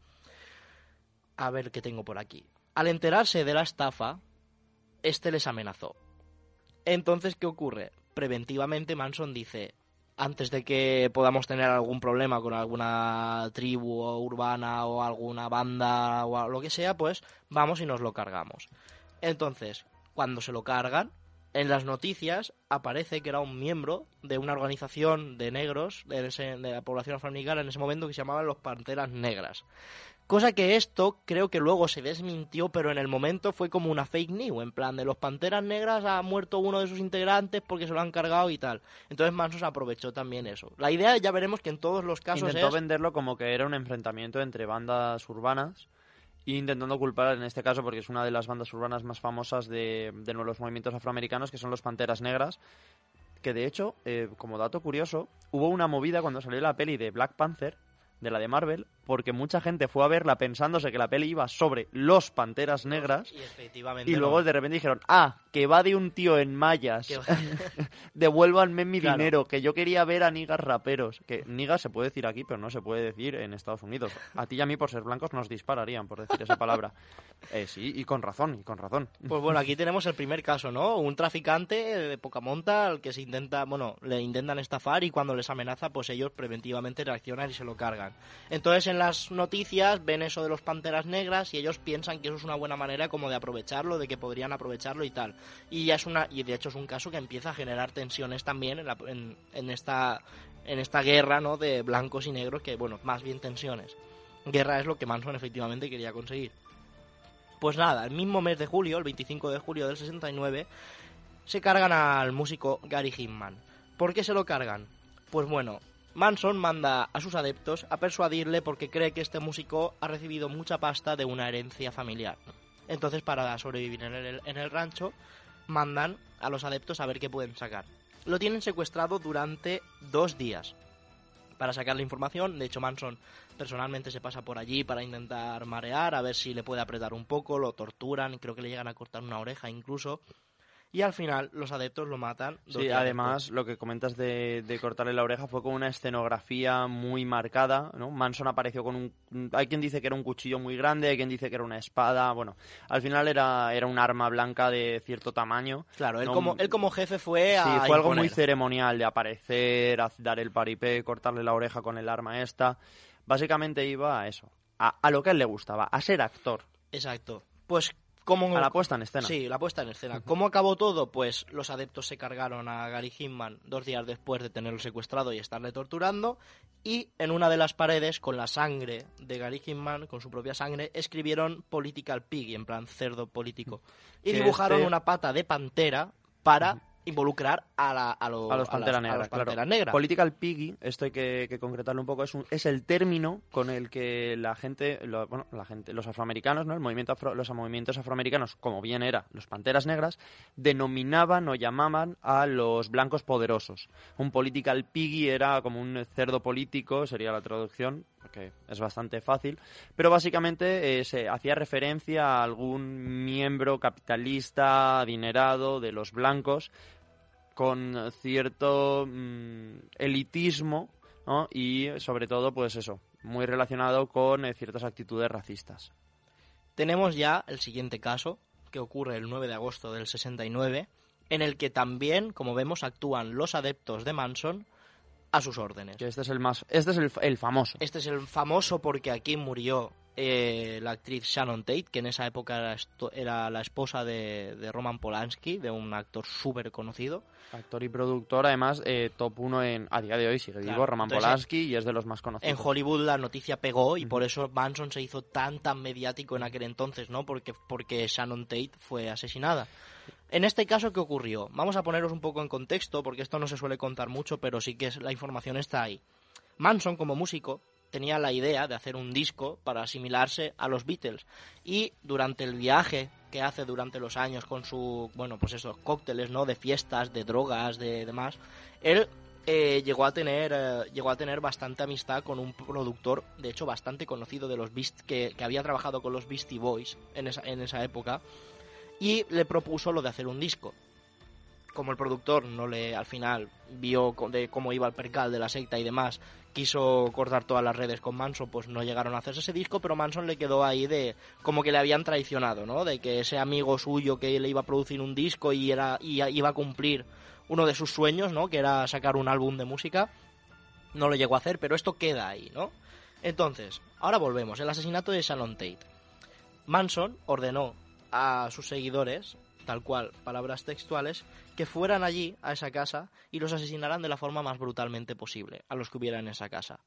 A ver qué tengo por aquí. Al enterarse de la estafa, este les amenazó. Entonces, ¿qué ocurre? Preventivamente Manson dice, antes de que podamos tener algún problema con alguna tribu urbana o alguna banda o lo que sea, pues vamos y nos lo cargamos. Entonces, cuando se lo cargan, en las noticias aparece que era un miembro de una organización de negros de, ese- de la población afroamericana en ese momento que se llamaban los Panteras Negras. Cosa que esto creo que luego se desmintió, pero en el momento fue como una fake news, en plan de los Panteras Negras ha muerto uno de sus integrantes porque se lo han cargado y tal. Entonces Manson aprovechó también eso. La idea ya veremos que en todos los casos Intentó es... venderlo como que era un enfrentamiento entre bandas urbanas intentando culpar en este caso porque es una de las bandas urbanas más famosas de, de los movimientos afroamericanos que son los Panteras Negras que de hecho eh, como dato curioso hubo una movida cuando salió la peli de Black Panther de la de Marvel porque mucha gente fue a verla pensándose que la peli iba sobre los Panteras Negras Y efectivamente y no. luego de repente dijeron ah que va de un tío en mallas devuélvanme mi Claro. dinero, que yo quería ver a nigas raperos. Que nigas se puede decir aquí, pero no se puede decir en Estados Unidos. A ti y a mí, por ser blancos, nos dispararían por decir esa palabra. Eh, sí, y con razón, y con razón. Pues bueno, aquí tenemos el primer caso, ¿no? Un traficante de poca monta al que se intenta, bueno, le intentan estafar y cuando les amenaza, pues ellos preventivamente reaccionan y se lo cargan. Entonces en las noticias ven eso de los panteras negras y ellos piensan que eso es una buena manera como de aprovecharlo, de que podrían aprovecharlo y tal. Y ya es una, y de hecho es un caso que empieza a generar tensiones también en, esta en esta guerra, ¿no? De blancos y negros, que bueno, más bien tensiones. Guerra es lo que Manson efectivamente quería conseguir. Pues nada, el mismo mes de julio, el 25 de julio del 69, se cargan al músico Gary Hinman. ¿Por qué se lo cargan? Pues bueno, Manson manda a sus adeptos a persuadirle porque cree que este músico ha recibido mucha pasta de una herencia familiar. Entonces, para sobrevivir en el, en el rancho, mandan a los adeptos a ver qué pueden sacar. Lo tienen secuestrado durante dos días para sacar la información. De hecho, Manson personalmente se pasa por allí para intentar marear, a ver si le puede apretar un poco, lo torturan, creo que le llegan a cortar una oreja incluso. Y al final los adeptos lo matan. Sí, además, lo que comentas de, de cortarle la oreja fue con una escenografía muy marcada, ¿no? Manson apareció con un... Hay quien dice que era un cuchillo muy grande, hay quien dice que era una espada, bueno, al final era, era un arma blanca de cierto tamaño. Claro, él, No, como, él como jefe fue a Sí, fue algo muy ceremonial de aparecer, dar el paripé, cortarle la oreja con el arma esta. Básicamente iba a eso, a, a lo que a él le gustaba, a ser actor. Exacto. Pues ¿Cómo, A la puesta en escena. Sí, la puesta en escena. ¿Cómo acabó todo? Pues los adeptos se cargaron a Gary Hinman dos días después de tenerlo secuestrado y estarle torturando. Y en una de las paredes, con la sangre de Gary Hinman, con su propia sangre, escribieron Political Pig, en plan cerdo político. Y dibujaron este- una pata de pantera para involucrar a, la- a, lo- a los a Pantera las- a Negra, los claro. Pantera Negra. Political Piggy, esto hay que, que concretarlo un poco, es, un- es el término con el que la gente, lo- bueno, la gente, los afroamericanos, ¿no? El movimiento afro- los movimientos afroamericanos, como bien era los Panteras Negras, denominaban o llamaban a los blancos poderosos. Un Political Piggy era como un cerdo político, sería la traducción, es bastante fácil, pero básicamente eh, se hacía referencia a algún miembro capitalista, adinerado de los blancos, con cierto mm, elitismo y sobre todo pues eso muy relacionado con eh, ciertas actitudes racistas. Tenemos ya el siguiente caso, que ocurre el 9 de agosto del 69, en el que también, como vemos, actúan los adeptos de Manson a sus órdenes. que este es el más este es el, el famoso Este es el famoso porque aquí murió eh, la actriz Shannon Tate, que en esa época era, esto- era la esposa de, de Roman Polanski, de un actor súper conocido. actor y productor además eh, top 1 en a día de hoy sigue Claro, vivo Roman entonces, Polanski y es de los más En conocidos Hollywood la noticia pegó y por eso Manson se hizo tan tan mediático en aquel entonces, ¿no? Porque, porque Shannon Tate fue asesinada. En este caso, ¿qué ocurrió? Vamos a poneros un poco en contexto, porque esto no se suele contar mucho, pero sí que la información está ahí. Manson, como músico, tenía la idea de hacer un disco para asimilarse a los Beatles. Y durante el viaje que hace durante los años con su, bueno, pues esos cócteles, ¿no? De fiestas, de drogas, de demás, él eh, llegó a tener eh, llegó a tener bastante amistad con un productor de hecho bastante conocido de los que, que había trabajado con los Beastie Boys en esa, en esa época y le propuso lo de hacer un disco. Como el productor no le al final vio de cómo iba el percal de la secta y demás quiso cortar todas las redes con Manson pues no llegaron a hacerse ese disco pero Manson le quedó ahí de como que le habían traicionado no de que ese amigo suyo que le iba a producir un disco y era y iba a cumplir uno de sus sueños no que era sacar un álbum de música no lo llegó a hacer pero esto queda ahí no entonces ahora volvemos. El asesinato de Shannon Tate. Manson ordenó a sus seguidores tal cual, palabras textuales, que fueran allí, a esa casa, y los asesinaran de la forma más brutalmente posible, a los que hubiera en esa casa.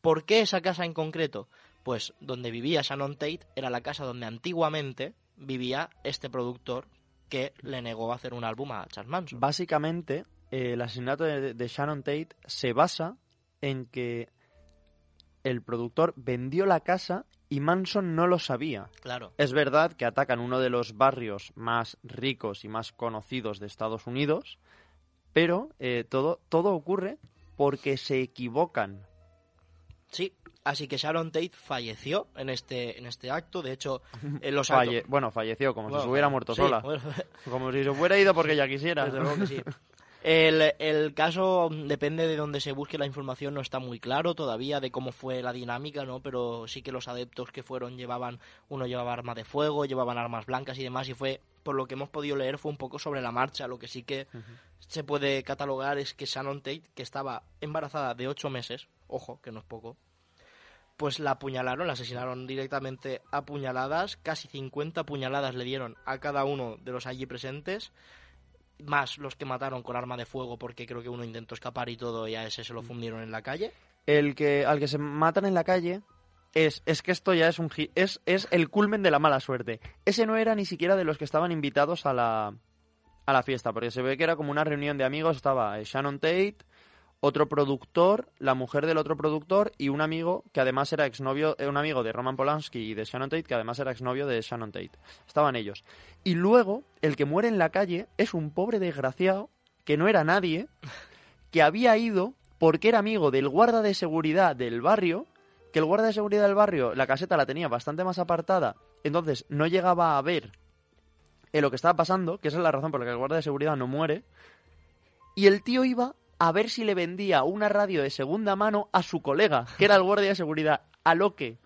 ¿Por qué esa casa en concreto? Pues donde vivía Shannon Tate era la casa donde antiguamente vivía este productor que le negó hacer un álbum a Charles Manson. básicamente el asesinato de Shannon Tate se basa en que el productor vendió la casa y Manson no lo sabía Claro. Es verdad que atacan uno de los barrios más ricos y más conocidos de Estados Unidos, pero eh, todo, todo ocurre porque se equivocan. Sí, así que Sharon Tate falleció en este, en este acto. De hecho, en los Falle- bueno, falleció, como Bueno, si se hubiera muerto sí, sola. bueno, Como si se hubiera ido porque ella quisiera. Desde luego que sí. El, el caso depende de donde se busque la información, no está muy claro todavía de cómo fue la dinámica, ¿no? Pero sí que los adeptos que fueron llevaban, uno llevaba arma de fuego, llevaban armas blancas y demás, y fue, por lo que hemos podido leer, fue un poco sobre la marcha. Lo que sí que se puede catalogar es que Shannon Tate, que estaba embarazada de ocho meses, ojo, que no es poco, pues la apuñalaron, la asesinaron directamente a puñaladas, casi 50 puñaladas le dieron a cada uno de los allí presentes, más los que mataron con arma de fuego porque creo que uno intentó escapar y todo y a ese se lo fundieron en la calle. El que, al que se matan en la calle es, es que esto ya es un es, es el culmen de la mala suerte. Ese no era ni siquiera de los que estaban invitados a la, a la fiesta, porque se ve que era como una reunión de amigos, estaba eh, Shannon Tate, otro productor, la mujer del otro productor y un amigo que además era exnovio, eh, un amigo de Roman Polanski y de Shannon Tate, que además era exnovio de Shannon Tate. Estaban ellos. Y luego, el que muere en la calle es un pobre desgraciado que no era nadie, que había ido porque era amigo del guarda de seguridad del barrio, que el guarda de seguridad del barrio, la caseta la tenía bastante más apartada, entonces no llegaba a ver eh, lo que estaba pasando, que esa es la razón por la que el guarda de seguridad no muere, y el tío iba a ver si le vendía una radio de segunda mano a su colega, que era el guardia de seguridad, a lo que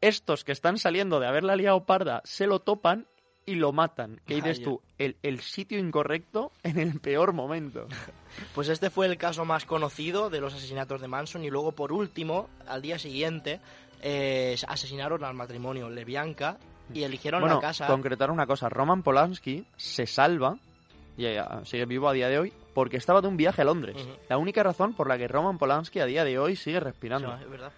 estos que están saliendo de haberla liado parda se lo topan y lo matan. ¿Qué dices tú? El, el sitio incorrecto en el peor momento. Pues este fue el caso más conocido de los asesinatos de Manson y luego por último, al día siguiente, eh, asesinaron al matrimonio Lebianca y eligieron bueno, la casa. concretar una cosa. Roman Polanski se salva y eh, sigue vivo a día de hoy porque estaba de un viaje a Londres. La única razón por la que Roman Polanski a día de hoy sigue respirando. No, es verdad.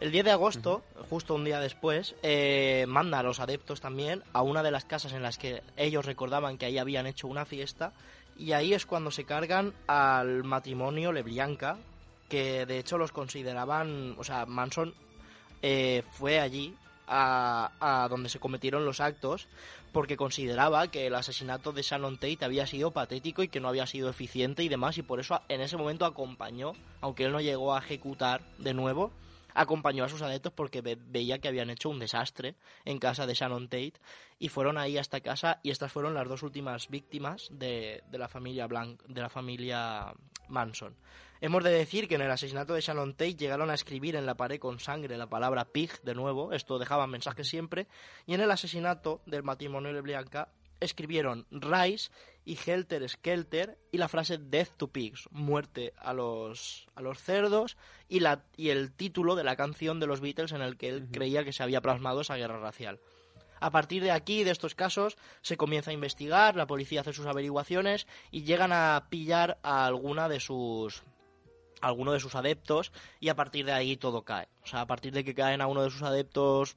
El 10 de agosto, justo un día después, eh, manda a los adeptos también a una de las casas en las que ellos recordaban que ahí habían hecho una fiesta y ahí es cuando se cargan al matrimonio Lebrianca, que de hecho los consideraban, o sea, Manson eh, fue allí a, donde se cometieron los actos porque consideraba que el asesinato de Shannon Tate había sido patético y que no había sido eficiente y demás y por eso en ese momento acompañó, aunque él no llegó a ejecutar de nuevo, acompañó a sus adeptos porque ve- veía que habían hecho un desastre en casa de Shannon Tate y fueron ahí a esta casa y estas fueron las dos últimas víctimas de, de la familia Blanc, de la familia Manson. Hemos de decir que en el asesinato de Shannon Tate llegaron a escribir en la pared con sangre la palabra pig de nuevo, esto dejaban mensajes siempre, y en el asesinato del matrimonio de Bianca escribieron Rice y Helter Skelter y la frase Death to Pigs, muerte a los, a los cerdos, y, la, y el título de la canción de los Beatles en el que él creía que se había plasmado esa guerra racial. A partir de aquí, de estos casos, se comienza a investigar, la policía hace sus averiguaciones y llegan a pillar a alguna de sus alguno de sus adeptos y a partir de ahí todo cae. O sea, a partir de que caen a uno de sus adeptos,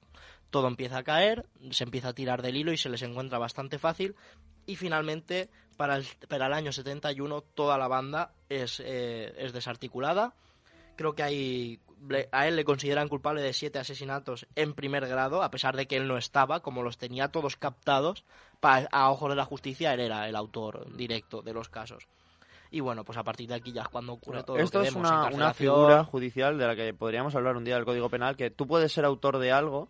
todo empieza a caer, se empieza a tirar del hilo y se les encuentra bastante fácil. Y finalmente, para el, para el año 71, toda la banda es, eh, es desarticulada. Creo que hay, a él le consideran culpable de siete asesinatos en primer grado, a pesar de que él no estaba, como los tenía todos captados, a ojos de la justicia, él era el autor directo de los casos. Y bueno, pues a partir de aquí ya es cuando ocurre todo Esto lo que es vemos, una, una figura judicial de la que podríamos hablar un día del Código Penal, que tú puedes ser autor de algo,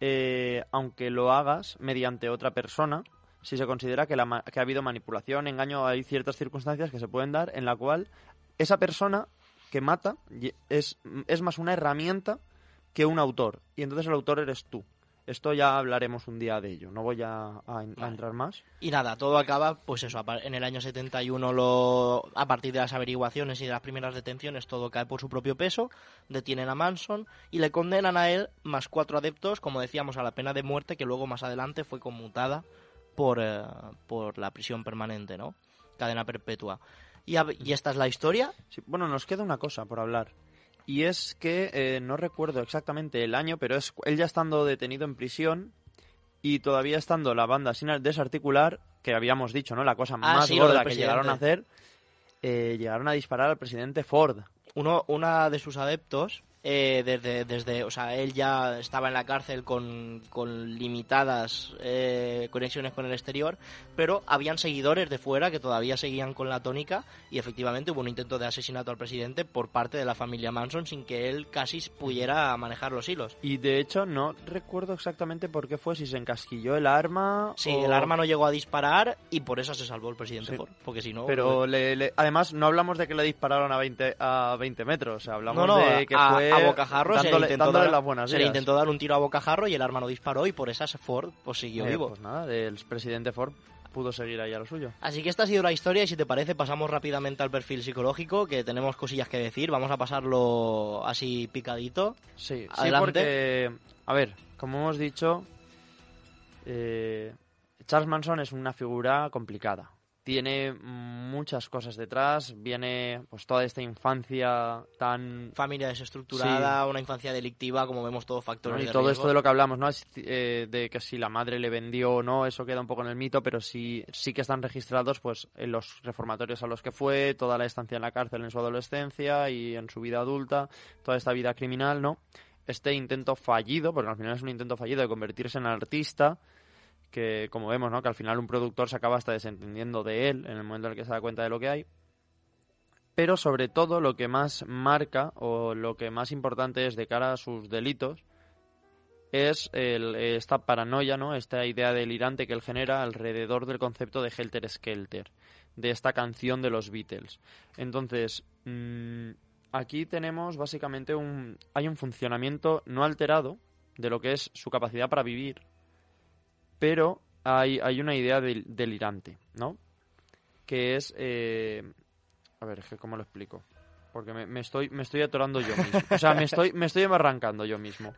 eh, aunque lo hagas mediante otra persona, si se considera que, la que ha habido manipulación, engaño, hay ciertas circunstancias que se pueden dar en la cual esa persona que mata es, es más una herramienta que un autor, y entonces el autor eres tú. Esto ya hablaremos un día de ello, no voy a, a- a Vale. entrar más. Y nada, todo acaba, pues eso, en el año 71, lo, a partir de las averiguaciones y de las primeras detenciones, todo cae por su propio peso, detienen a Manson y le condenan a él más cuatro adeptos, como decíamos, a la pena de muerte, que luego más adelante fue conmutada por, eh, por la prisión permanente, ¿no? Cadena perpetua. Y, a- y esta es la historia. Sí, bueno, nos queda una cosa por hablar. Y es que eh, no recuerdo exactamente el año, pero es él ya estando detenido en prisión y todavía estando la banda sin desarticular, que habíamos dicho, ¿no? La cosa Ah, más sí, gorda que llegaron a hacer, eh, llegaron a disparar al presidente Ford. Uno, una de sus adeptos, eh, desde, desde, o sea, él ya estaba en la cárcel con, con limitadas eh, conexiones con el exterior, pero habían seguidores de fuera que todavía seguían con la tónica y efectivamente hubo un intento de asesinato al presidente por parte de la familia Manson sin que él casi pudiera manejar los hilos. Y de hecho no recuerdo exactamente por qué fue, si se encasquilló el arma Sí, o- el arma no llegó a disparar y por eso se salvó el presidente Sí. Porque si no... Pero le- le- además no hablamos de que le dispararon a 20, a 20 metros, o sea, hablamos no, no, de que a, fue a bocajarro se le dándole, intentó dándole dar, las buenas se le intentó dar un tiro a bocajarro y el arma no disparó y por esa Ford pues siguió Eh, vivo. Pues nada, el presidente Ford pudo seguir ahí a lo suyo. Así que esta ha sido la historia y si te parece pasamos rápidamente al perfil psicológico que tenemos cosillas que decir, vamos a pasarlo así picadito. Sí, sí, Adelante. porque, a ver, como hemos dicho, eh, Charles Manson es una figura complicada. Tiene muchas cosas detrás, viene pues toda esta infancia tan... Familia desestructurada, una infancia delictiva, como vemos todos factores ¿no? Y todo riesgo. esto de lo que hablamos, ¿no? Es, eh, de que si la madre le vendió o no, eso queda un poco en el mito, pero sí, sí que están registrados pues en los reformatorios a los que fue, toda la estancia en la cárcel en su adolescencia y en su vida adulta, toda esta vida criminal, ¿no? Este intento fallido, porque al final es un intento fallido de convertirse en artista, que como vemos, ¿no? Que al final un productor se acaba hasta desentendiendo de él en el momento en el que se da cuenta de lo que hay. Pero sobre todo lo que más marca o lo que más importante es de cara a sus delitos es esta paranoia, ¿no? Esta idea delirante que él genera alrededor del concepto de Helter Skelter, de esta canción de los Beatles. Entonces, mm, aquí tenemos básicamente un hay un funcionamiento no alterado de lo que es su capacidad para vivir, pero hay, hay una idea del- delirante, ¿no? Que es eh, a ver, es que cómo lo explico. Porque me, me estoy, me estoy atorando yo mismo. O sea, me estoy, me estoy embarrancando yo mismo.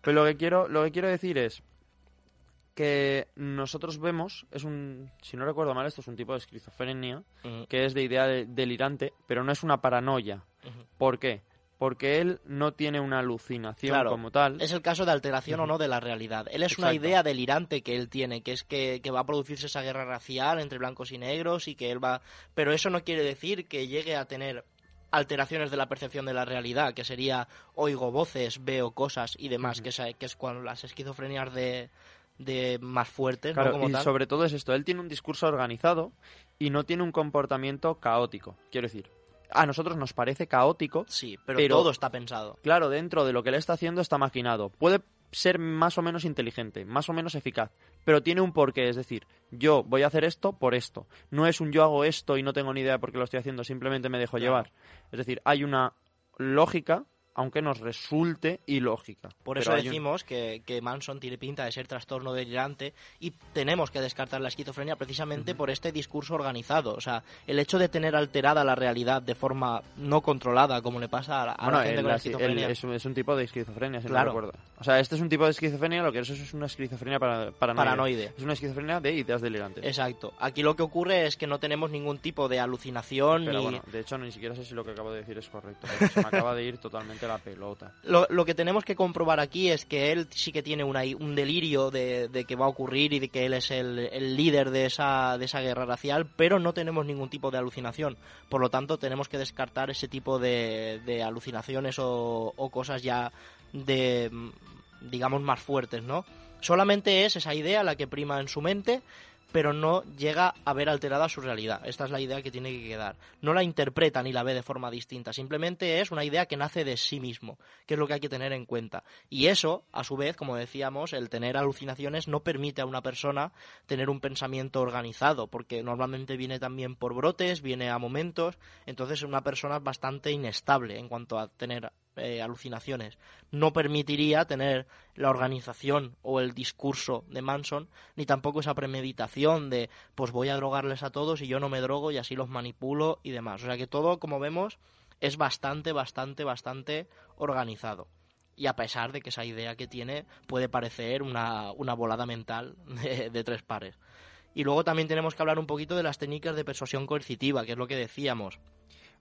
Pero lo que quiero, lo que quiero decir es, que nosotros vemos es un, si no recuerdo mal, esto es un tipo de esquizofrenia que es de idea de- delirante, pero no es una paranoia. ujú. ¿Por qué? Porque él no tiene una alucinación Claro, como tal. Es el caso de alteración o no de la realidad. Él es una idea delirante que él tiene, que es que, que va a producirse esa guerra racial entre blancos y negros y que él va... Pero eso no quiere decir que llegue a tener alteraciones de la percepción de la realidad, que sería oigo voces, veo cosas y demás, que, es, que es cuando las esquizofrenias de, de más fuertes, ¿no? Como y tal. sobre todo es esto, él tiene un discurso organizado y no tiene un comportamiento caótico. Quiero decir, a nosotros nos parece caótico, Sí, pero, pero- todo está pensado. claro, dentro de lo que él está haciendo está maquinado. Puede ser más o menos inteligente, más o menos eficaz, pero tiene un porqué, es decir, yo voy a hacer esto por esto. No es un yo hago esto y no tengo ni idea por qué lo estoy haciendo, simplemente me dejo Claro. llevar. Es decir, hay una lógica, aunque nos resulte ilógica. Por eso un- decimos que, que Manson tiene pinta de ser trastorno delirante y tenemos que descartar la esquizofrenia precisamente por este discurso organizado. O sea, el hecho de tener alterada la realidad de forma no controlada, como le pasa a la, a la Bueno, gente el- con la el- esquizofrenia. es, un, es un tipo de esquizofrenia, si Claro. no recuerdo. O sea, este es un tipo de esquizofrenia, lo que es es una esquizofrenia para, paranoide. Paranoide. Es una esquizofrenia de ideas delirantes. Exacto. Aquí lo que ocurre es que no tenemos ningún tipo de alucinación Pero ni... bueno, de hecho, ni siquiera sé si lo que acabo de decir es correcto. porque se me acaba de ir totalmente la pelota. Lo, lo que tenemos que comprobar aquí es que él sí que tiene una- un delirio de, de que va a ocurrir y de que él es el, el líder de esa, de esa guerra racial, pero no tenemos ningún tipo de alucinación. Por lo tanto, tenemos que descartar ese tipo de, de alucinaciones o, o cosas ya de, digamos, más fuertes, ¿no? Solamente es esa idea la que prima en su mente, pero no llega a ver alterada su realidad. Esta es la idea que tiene que quedar. No la interpreta ni la ve de forma distinta, simplemente es una idea que nace de sí mismo, que es lo que hay que tener en cuenta. Y eso, a su vez, como decíamos, el tener alucinaciones no permite a una persona tener un pensamiento organizado, porque normalmente viene también por brotes, viene a momentos, entonces una persona es bastante inestable en cuanto a tener eh, alucinaciones. No permitiría tener la organización o el discurso de Manson, ni tampoco esa premeditación de pues voy a drogarles a todos y yo no me drogo y así los manipulo y demás. O sea que todo, como vemos, es bastante, bastante, bastante organizado. Y a pesar de que esa idea que tiene puede parecer una, una volada mental de, de tres pares. Y luego también tenemos que hablar un poquito de las técnicas de persuasión coercitiva, que es lo que decíamos.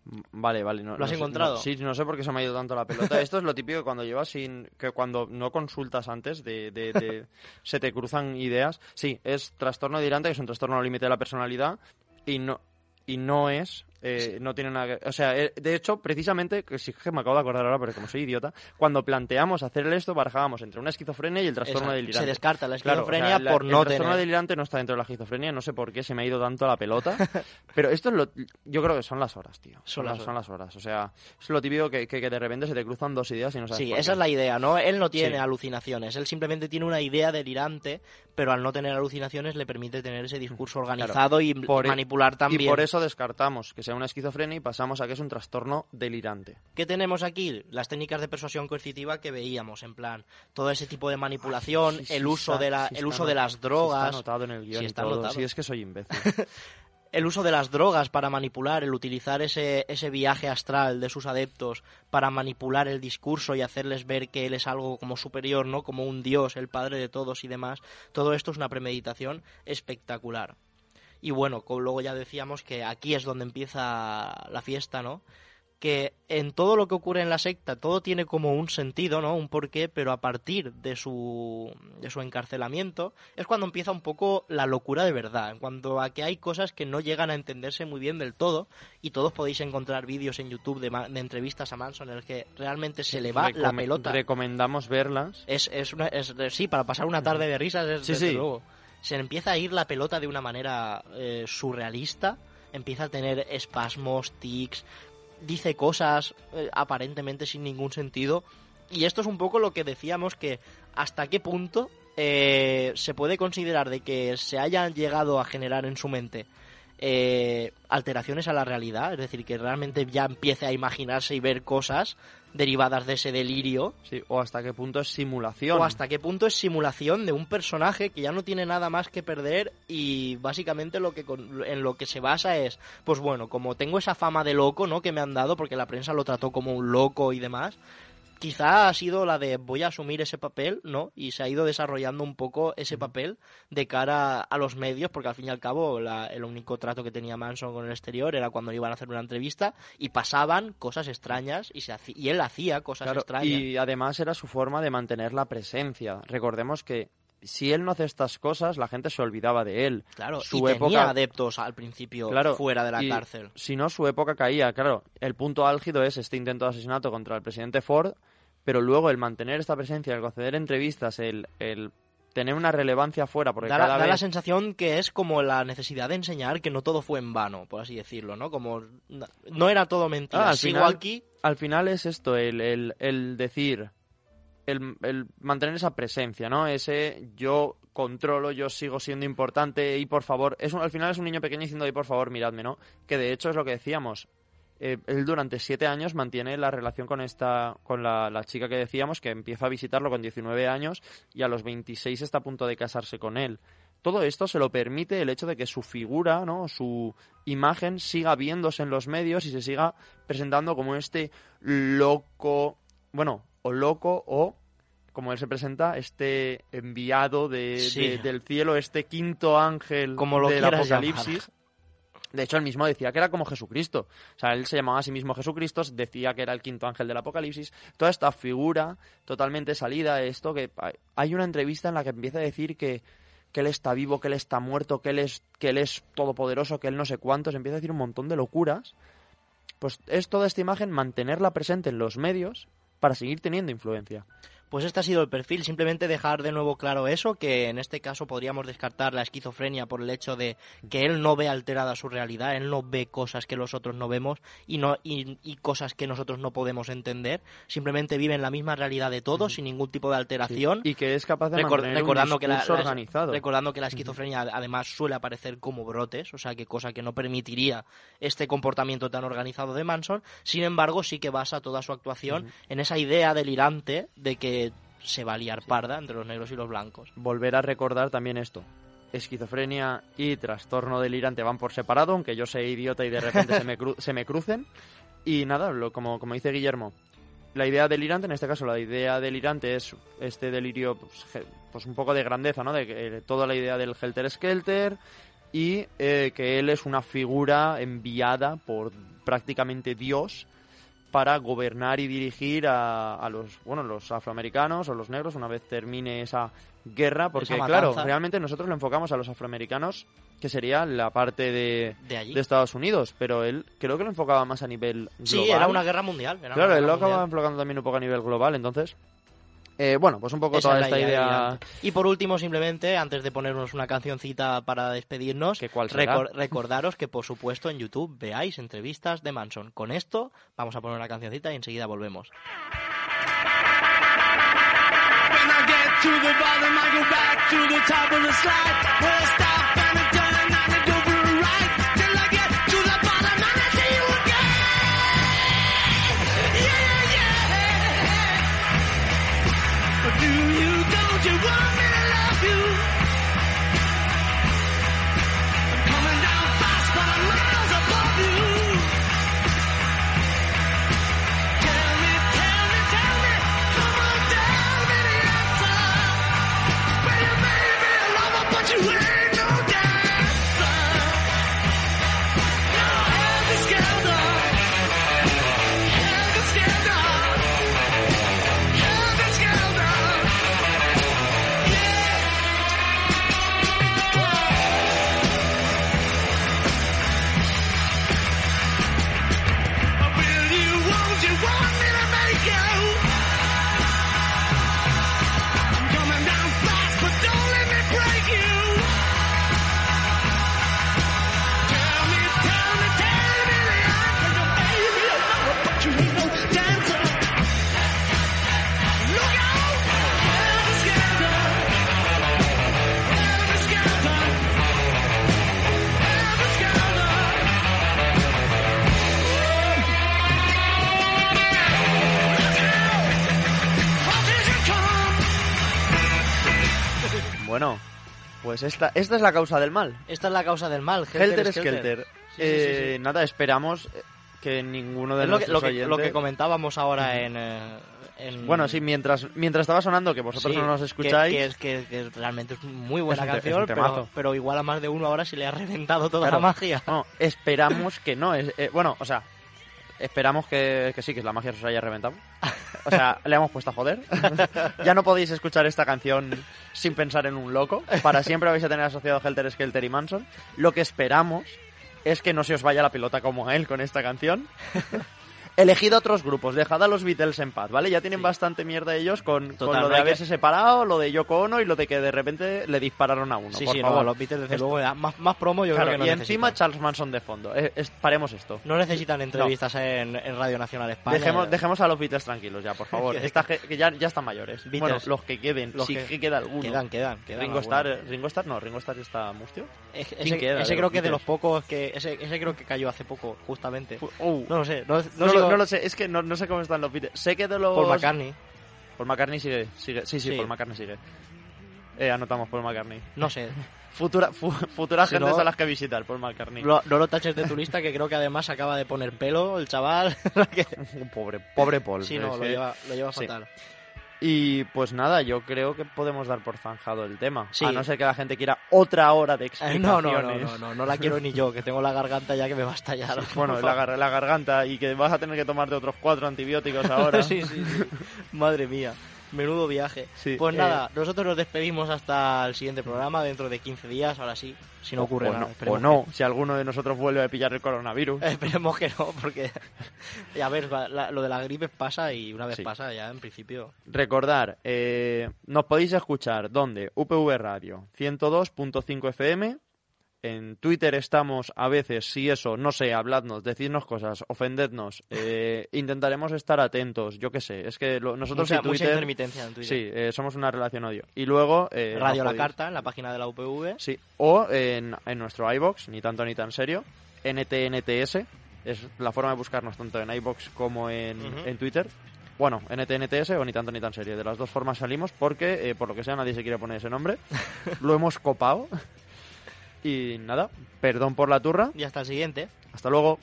Mm, Vale, vale. No, ¿Lo has no sé- encontrado? no- sí, no sé por qué se me ha ido tanto la pelota. Esto es lo típico cuando llevas sin... que cuando no consultas antes de... de- de- se te cruzan ideas. Sí, es trastorno delirante, que es un trastorno límite de la personalidad y no... Y no es... eh, No tiene nada que... O sea, eh, de hecho, precisamente, que sí que me acabo de acordar ahora, pero como soy idiota, cuando planteamos hacer esto, barajábamos entre una esquizofrenia y el trastorno Esa- delirante. Se descarta la Claro, o sea, esquizofrenia la- por no el trastorno tener... delirante no está dentro de la esquizofrenia, no sé por qué se me ha ido tanto la pelota, pero esto es lo, yo creo que son las horas, tío. Son Son, las las, son las horas, o sea, es lo típico que, que, que de repente se te cruzan dos ideas y no sabes Sí, por esa qué. es la idea, ¿no? Él no tiene Sí. alucinaciones, él simplemente tiene una idea delirante, pero al no tener alucinaciones le permite tener ese discurso organizado y Por e- manipular también. Y por eso descartamos que sea una esquizofrenia y pasamos a que es un trastorno delirante. ¿Qué tenemos aquí? Las técnicas de persuasión coercitiva que veíamos, en plan, todo ese tipo de manipulación, Sí, sí, el uso está- de la, sí el uso de las drogas, está anotado en el guion está todo. anotado. Sí, es que soy imbécil. el uso de las drogas para manipular, el utilizar ese, ese viaje astral de sus adeptos para manipular el discurso y hacerles ver que él es algo como superior, ¿no? Como un dios, el padre de todos y demás. Todo esto es una premeditación espectacular. Y bueno, como luego ya decíamos que aquí es donde empieza la fiesta, ¿no? Que en todo lo que ocurre en la secta, todo tiene como un sentido, ¿no? Un porqué, pero a partir de su, de su encarcelamiento es cuando empieza un poco la locura de verdad, en cuanto a que hay cosas que no llegan a entenderse muy bien del todo, y todos podéis encontrar vídeos en YouTube de, de entrevistas a Manson en el que realmente se le va la pelota. Recomendamos verlas. Es, es, una, es sí, para pasar una tarde de risas, es, Sí, desde sí. luego. Se empieza a ir la pelota de una manera eh, surrealista, empieza a tener espasmos, tics, dice cosas eh, aparentemente sin ningún sentido. Y esto es un poco lo que decíamos que hasta qué punto eh, se puede considerar de que se hayan llegado a generar en su mente eh, alteraciones a la realidad, es decir, que realmente ya empiece a imaginarse y ver cosas derivadas de ese delirio, Sí, o hasta qué punto es simulación. o hasta qué punto es simulación de un personaje que ya no tiene nada más que perder y básicamente lo que con- en lo que se basa es, pues bueno, como tengo esa fama de loco, ¿no? Que me han dado porque la prensa lo trató como un loco y demás, quizá ha sido la de voy a asumir ese papel, ¿no? Y se ha ido desarrollando un poco ese papel de cara a los medios, porque al fin y al cabo la- el único trato que tenía Manson con el exterior era cuando iban a hacer una entrevista y pasaban cosas extrañas y, se haci- y él hacía cosas Claro, extrañas. y además era su forma de mantener la presencia. Recordemos que si él no hace estas cosas, la gente se olvidaba de él. Claro, su y tenía época- adeptos al principio Claro, fuera de la y cárcel. Si no, su época caía. Claro, el punto álgido es este intento de asesinato contra el presidente Ford, pero luego el mantener esta presencia, el conceder entrevistas, el, el tener una relevancia fuera, porque Da, cada da la sensación que es como la necesidad de enseñar que no todo fue en vano, por así decirlo, ¿no? Como no- no era todo mentira. Ah, al Sigo final- aquí, Al final es esto, el, el, el decir, el, el mantener esa presencia, ¿no? Ese yo controlo, yo sigo siendo importante y por favor, es un- al final es un niño pequeño diciendo y por favor miradme, ¿no? Que de hecho es lo que decíamos. eh, él durante siete años mantiene la relación con esta, con la, chica que decíamos, que empieza a visitarlo con 19 años y a los 26 está a punto de casarse con él. Todo esto se lo permite el hecho de que su figura, ¿no? su imagen siga viéndose en los medios y se siga presentando como este loco, bueno, o loco o como él se presenta, este enviado de, Sí. de- del cielo, este quinto ángel Como lo del apocalipsis. De hecho, él mismo decía que era como Jesucristo. O sea, él se llamaba a sí mismo Jesucristo, decía que era el quinto ángel del Apocalipsis. Toda esta figura totalmente salida de esto, que hay una entrevista en la que empieza a decir que, que él está vivo, que él está muerto, que él es, que él es todopoderoso, que él no sé cuántos, empieza a decir un montón de locuras. Pues es toda esta imagen mantenerla presente en los medios para seguir teniendo influencia. Pues este ha sido el perfil, simplemente dejar de nuevo claro eso, que en este caso podríamos descartar la esquizofrenia por el hecho de que él no ve alterada su realidad, él no ve cosas que los otros no vemos y, no, y, y cosas que nosotros no podemos entender, simplemente vive en la misma realidad de todos sin ningún tipo de alteración. Y que es capaz de Recor- mantener recordando un que la- organizado. recordando que la esquizofrenia además suele aparecer como brotes, o sea que cosa que no permitiría este comportamiento tan organizado de Manson. Sin embargo, sí que basa toda su actuación en esa idea delirante de que se va a liar parda entre los negros y los blancos. volver a recordar también esto. Esquizofrenia y trastorno delirante van por separado, aunque yo sea idiota y de repente se, me cru- se me crucen. Y nada, lo, como, como dice Guillermo, la idea delirante, en este caso la idea delirante es este delirio pues, pues un poco de grandeza, ¿no? De que, eh, toda la idea del Helter Skelter y eh, que él es una figura enviada por prácticamente Dios para gobernar y dirigir a, a los bueno los afroamericanos o los negros una vez termine esa guerra porque Esa claro realmente nosotros lo enfocamos a los afroamericanos que sería la parte de, De allí. de Estados Unidos pero él creo que lo enfocaba más a nivel global Sí, era una guerra mundial. era claro una él lo acaba enfocando también un poco a nivel global entonces eh, bueno pues un poco Esa toda esta idea. Y por último, simplemente, antes de ponernos una cancioncita para despedirnos, ¿Que cuál será? recor- recordaros que, por supuesto, en YouTube veáis entrevistas de Manson. Con esto, vamos a poner una cancioncita y enseguida volvemos. When I get to the bottom, I go back to the top of the slide. Pues esta esta es la causa del mal Esta es la causa del mal, Helter Helter Skelter. Sí, Eh, sí. Nada, esperamos. eh, que ninguno de Es lo que, lo, que, lo que oyentes- comentábamos ahora en, eh, en- Bueno, sí, mientras, mientras estaba sonando, que vosotros no nos escucháis... Que, es, que, realmente es muy buena Es un te- canción, pero, pero igual a más de uno ahora se le ha reventado toda Claro. la magia. No, esperamos que no. es- eh, bueno, o sea, esperamos que, que sí, que la magia se os haya reventado. O sea, le hemos puesto a joder. ya no podéis escuchar esta canción sin pensar en un loco. Para siempre vais a tener asociado Helter Skelter y Manson. Lo que esperamos es que no se os vaya la pelota como a él con esta canción. Elegid otros grupos, dejad a los Beatles en paz, ¿vale? Ya tienen Sí. bastante mierda ellos con, lo de haberse separado, lo de Yoko Ono y lo de que de repente le dispararon a uno. sí, por sí, favor. no, los Beatles desde Esto- luego, más, más promo yo Claro, creo que no y encima. Charles Manson de fondo. Eh, es- paremos esto. No necesitan entrevistas en, en Radio Nacional España. Dejemos, dejemos a los Beatles tranquilos ya, por favor. Que- Esta que ya, ya están mayores. Beatles. Bueno, los que queden, Los si que- que queda alguno. Quedan, quedan, quedan. Ringo. Starr, Ringo Starr no, Ringo Starr está mustio. Es- ¿Quién Ese, queda ese de creo que de los pocos que. Ese, ese creo que cayó hace poco, justamente. Uh, No lo sé, no, no no, sigo- no lo sé, es que no, no sé cómo están los Beatles. Sé que de los... Paul McCartney. Paul McCartney sigue, sigue. Sí, sí, Sí. Paul McCartney sigue. Eh, anotamos Paul McCartney. No sé. Futura, fu- futuras Si gentes no- a las que visitar, Paul McCartney. Lo- no lo taches de tu lista, que creo que además acaba de poner pelo el chaval. que- pobre, pobre Paul. sí, no, es lo lleva, lo lleva sí. Y pues nada, yo creo que podemos dar por zanjado el tema. Sí. A no ser que la gente quiera otra hora de Eh, explicaciones. no, no, no, no, no, no la quiero ni yo, que tengo la garganta ya que me va a estallar. Bueno, la, gar- la garganta y que vas a tener que tomarte otros cuatro antibióticos ahora. sí, sí, sí. Madre mía. Menudo viaje. Sí, pues eh, nada, nosotros nos despedimos hasta el siguiente programa dentro de 15 días, ahora sí, si no ocurre o, nada. no, o no, si alguno de nosotros vuelve a pillar el coronavirus. esperemos que no, porque a ver, la- lo de la gripe pasa y una vez Sí. pasa ya en principio. Recordar, eh, nos podéis escuchar donde UPV Radio 102.5 FM. En Twitter estamos a veces, si eso, no sé, habladnos, decidnos cosas, ofendednos. eh, intentaremos estar atentos, yo qué sé. Es que lo- nosotros mucha, y mucha Twitter. intermitencia en Twitter. Sí, eh, somos una relación odio. Y luego. eh, Radio La Carta, en la página de la UPV. Sí, o en, en nuestro iBox, ni tanto ni tan serio, NTNTS, es la forma de buscarnos tanto en iBox como en, en Twitter. Bueno, NTNTS o ni tanto ni tan serio. De las dos formas salimos porque, eh, por lo que sea, nadie se quiere poner ese nombre. lo hemos copado. Y nada, perdón por la turra. Y hasta el siguiente. Hasta luego.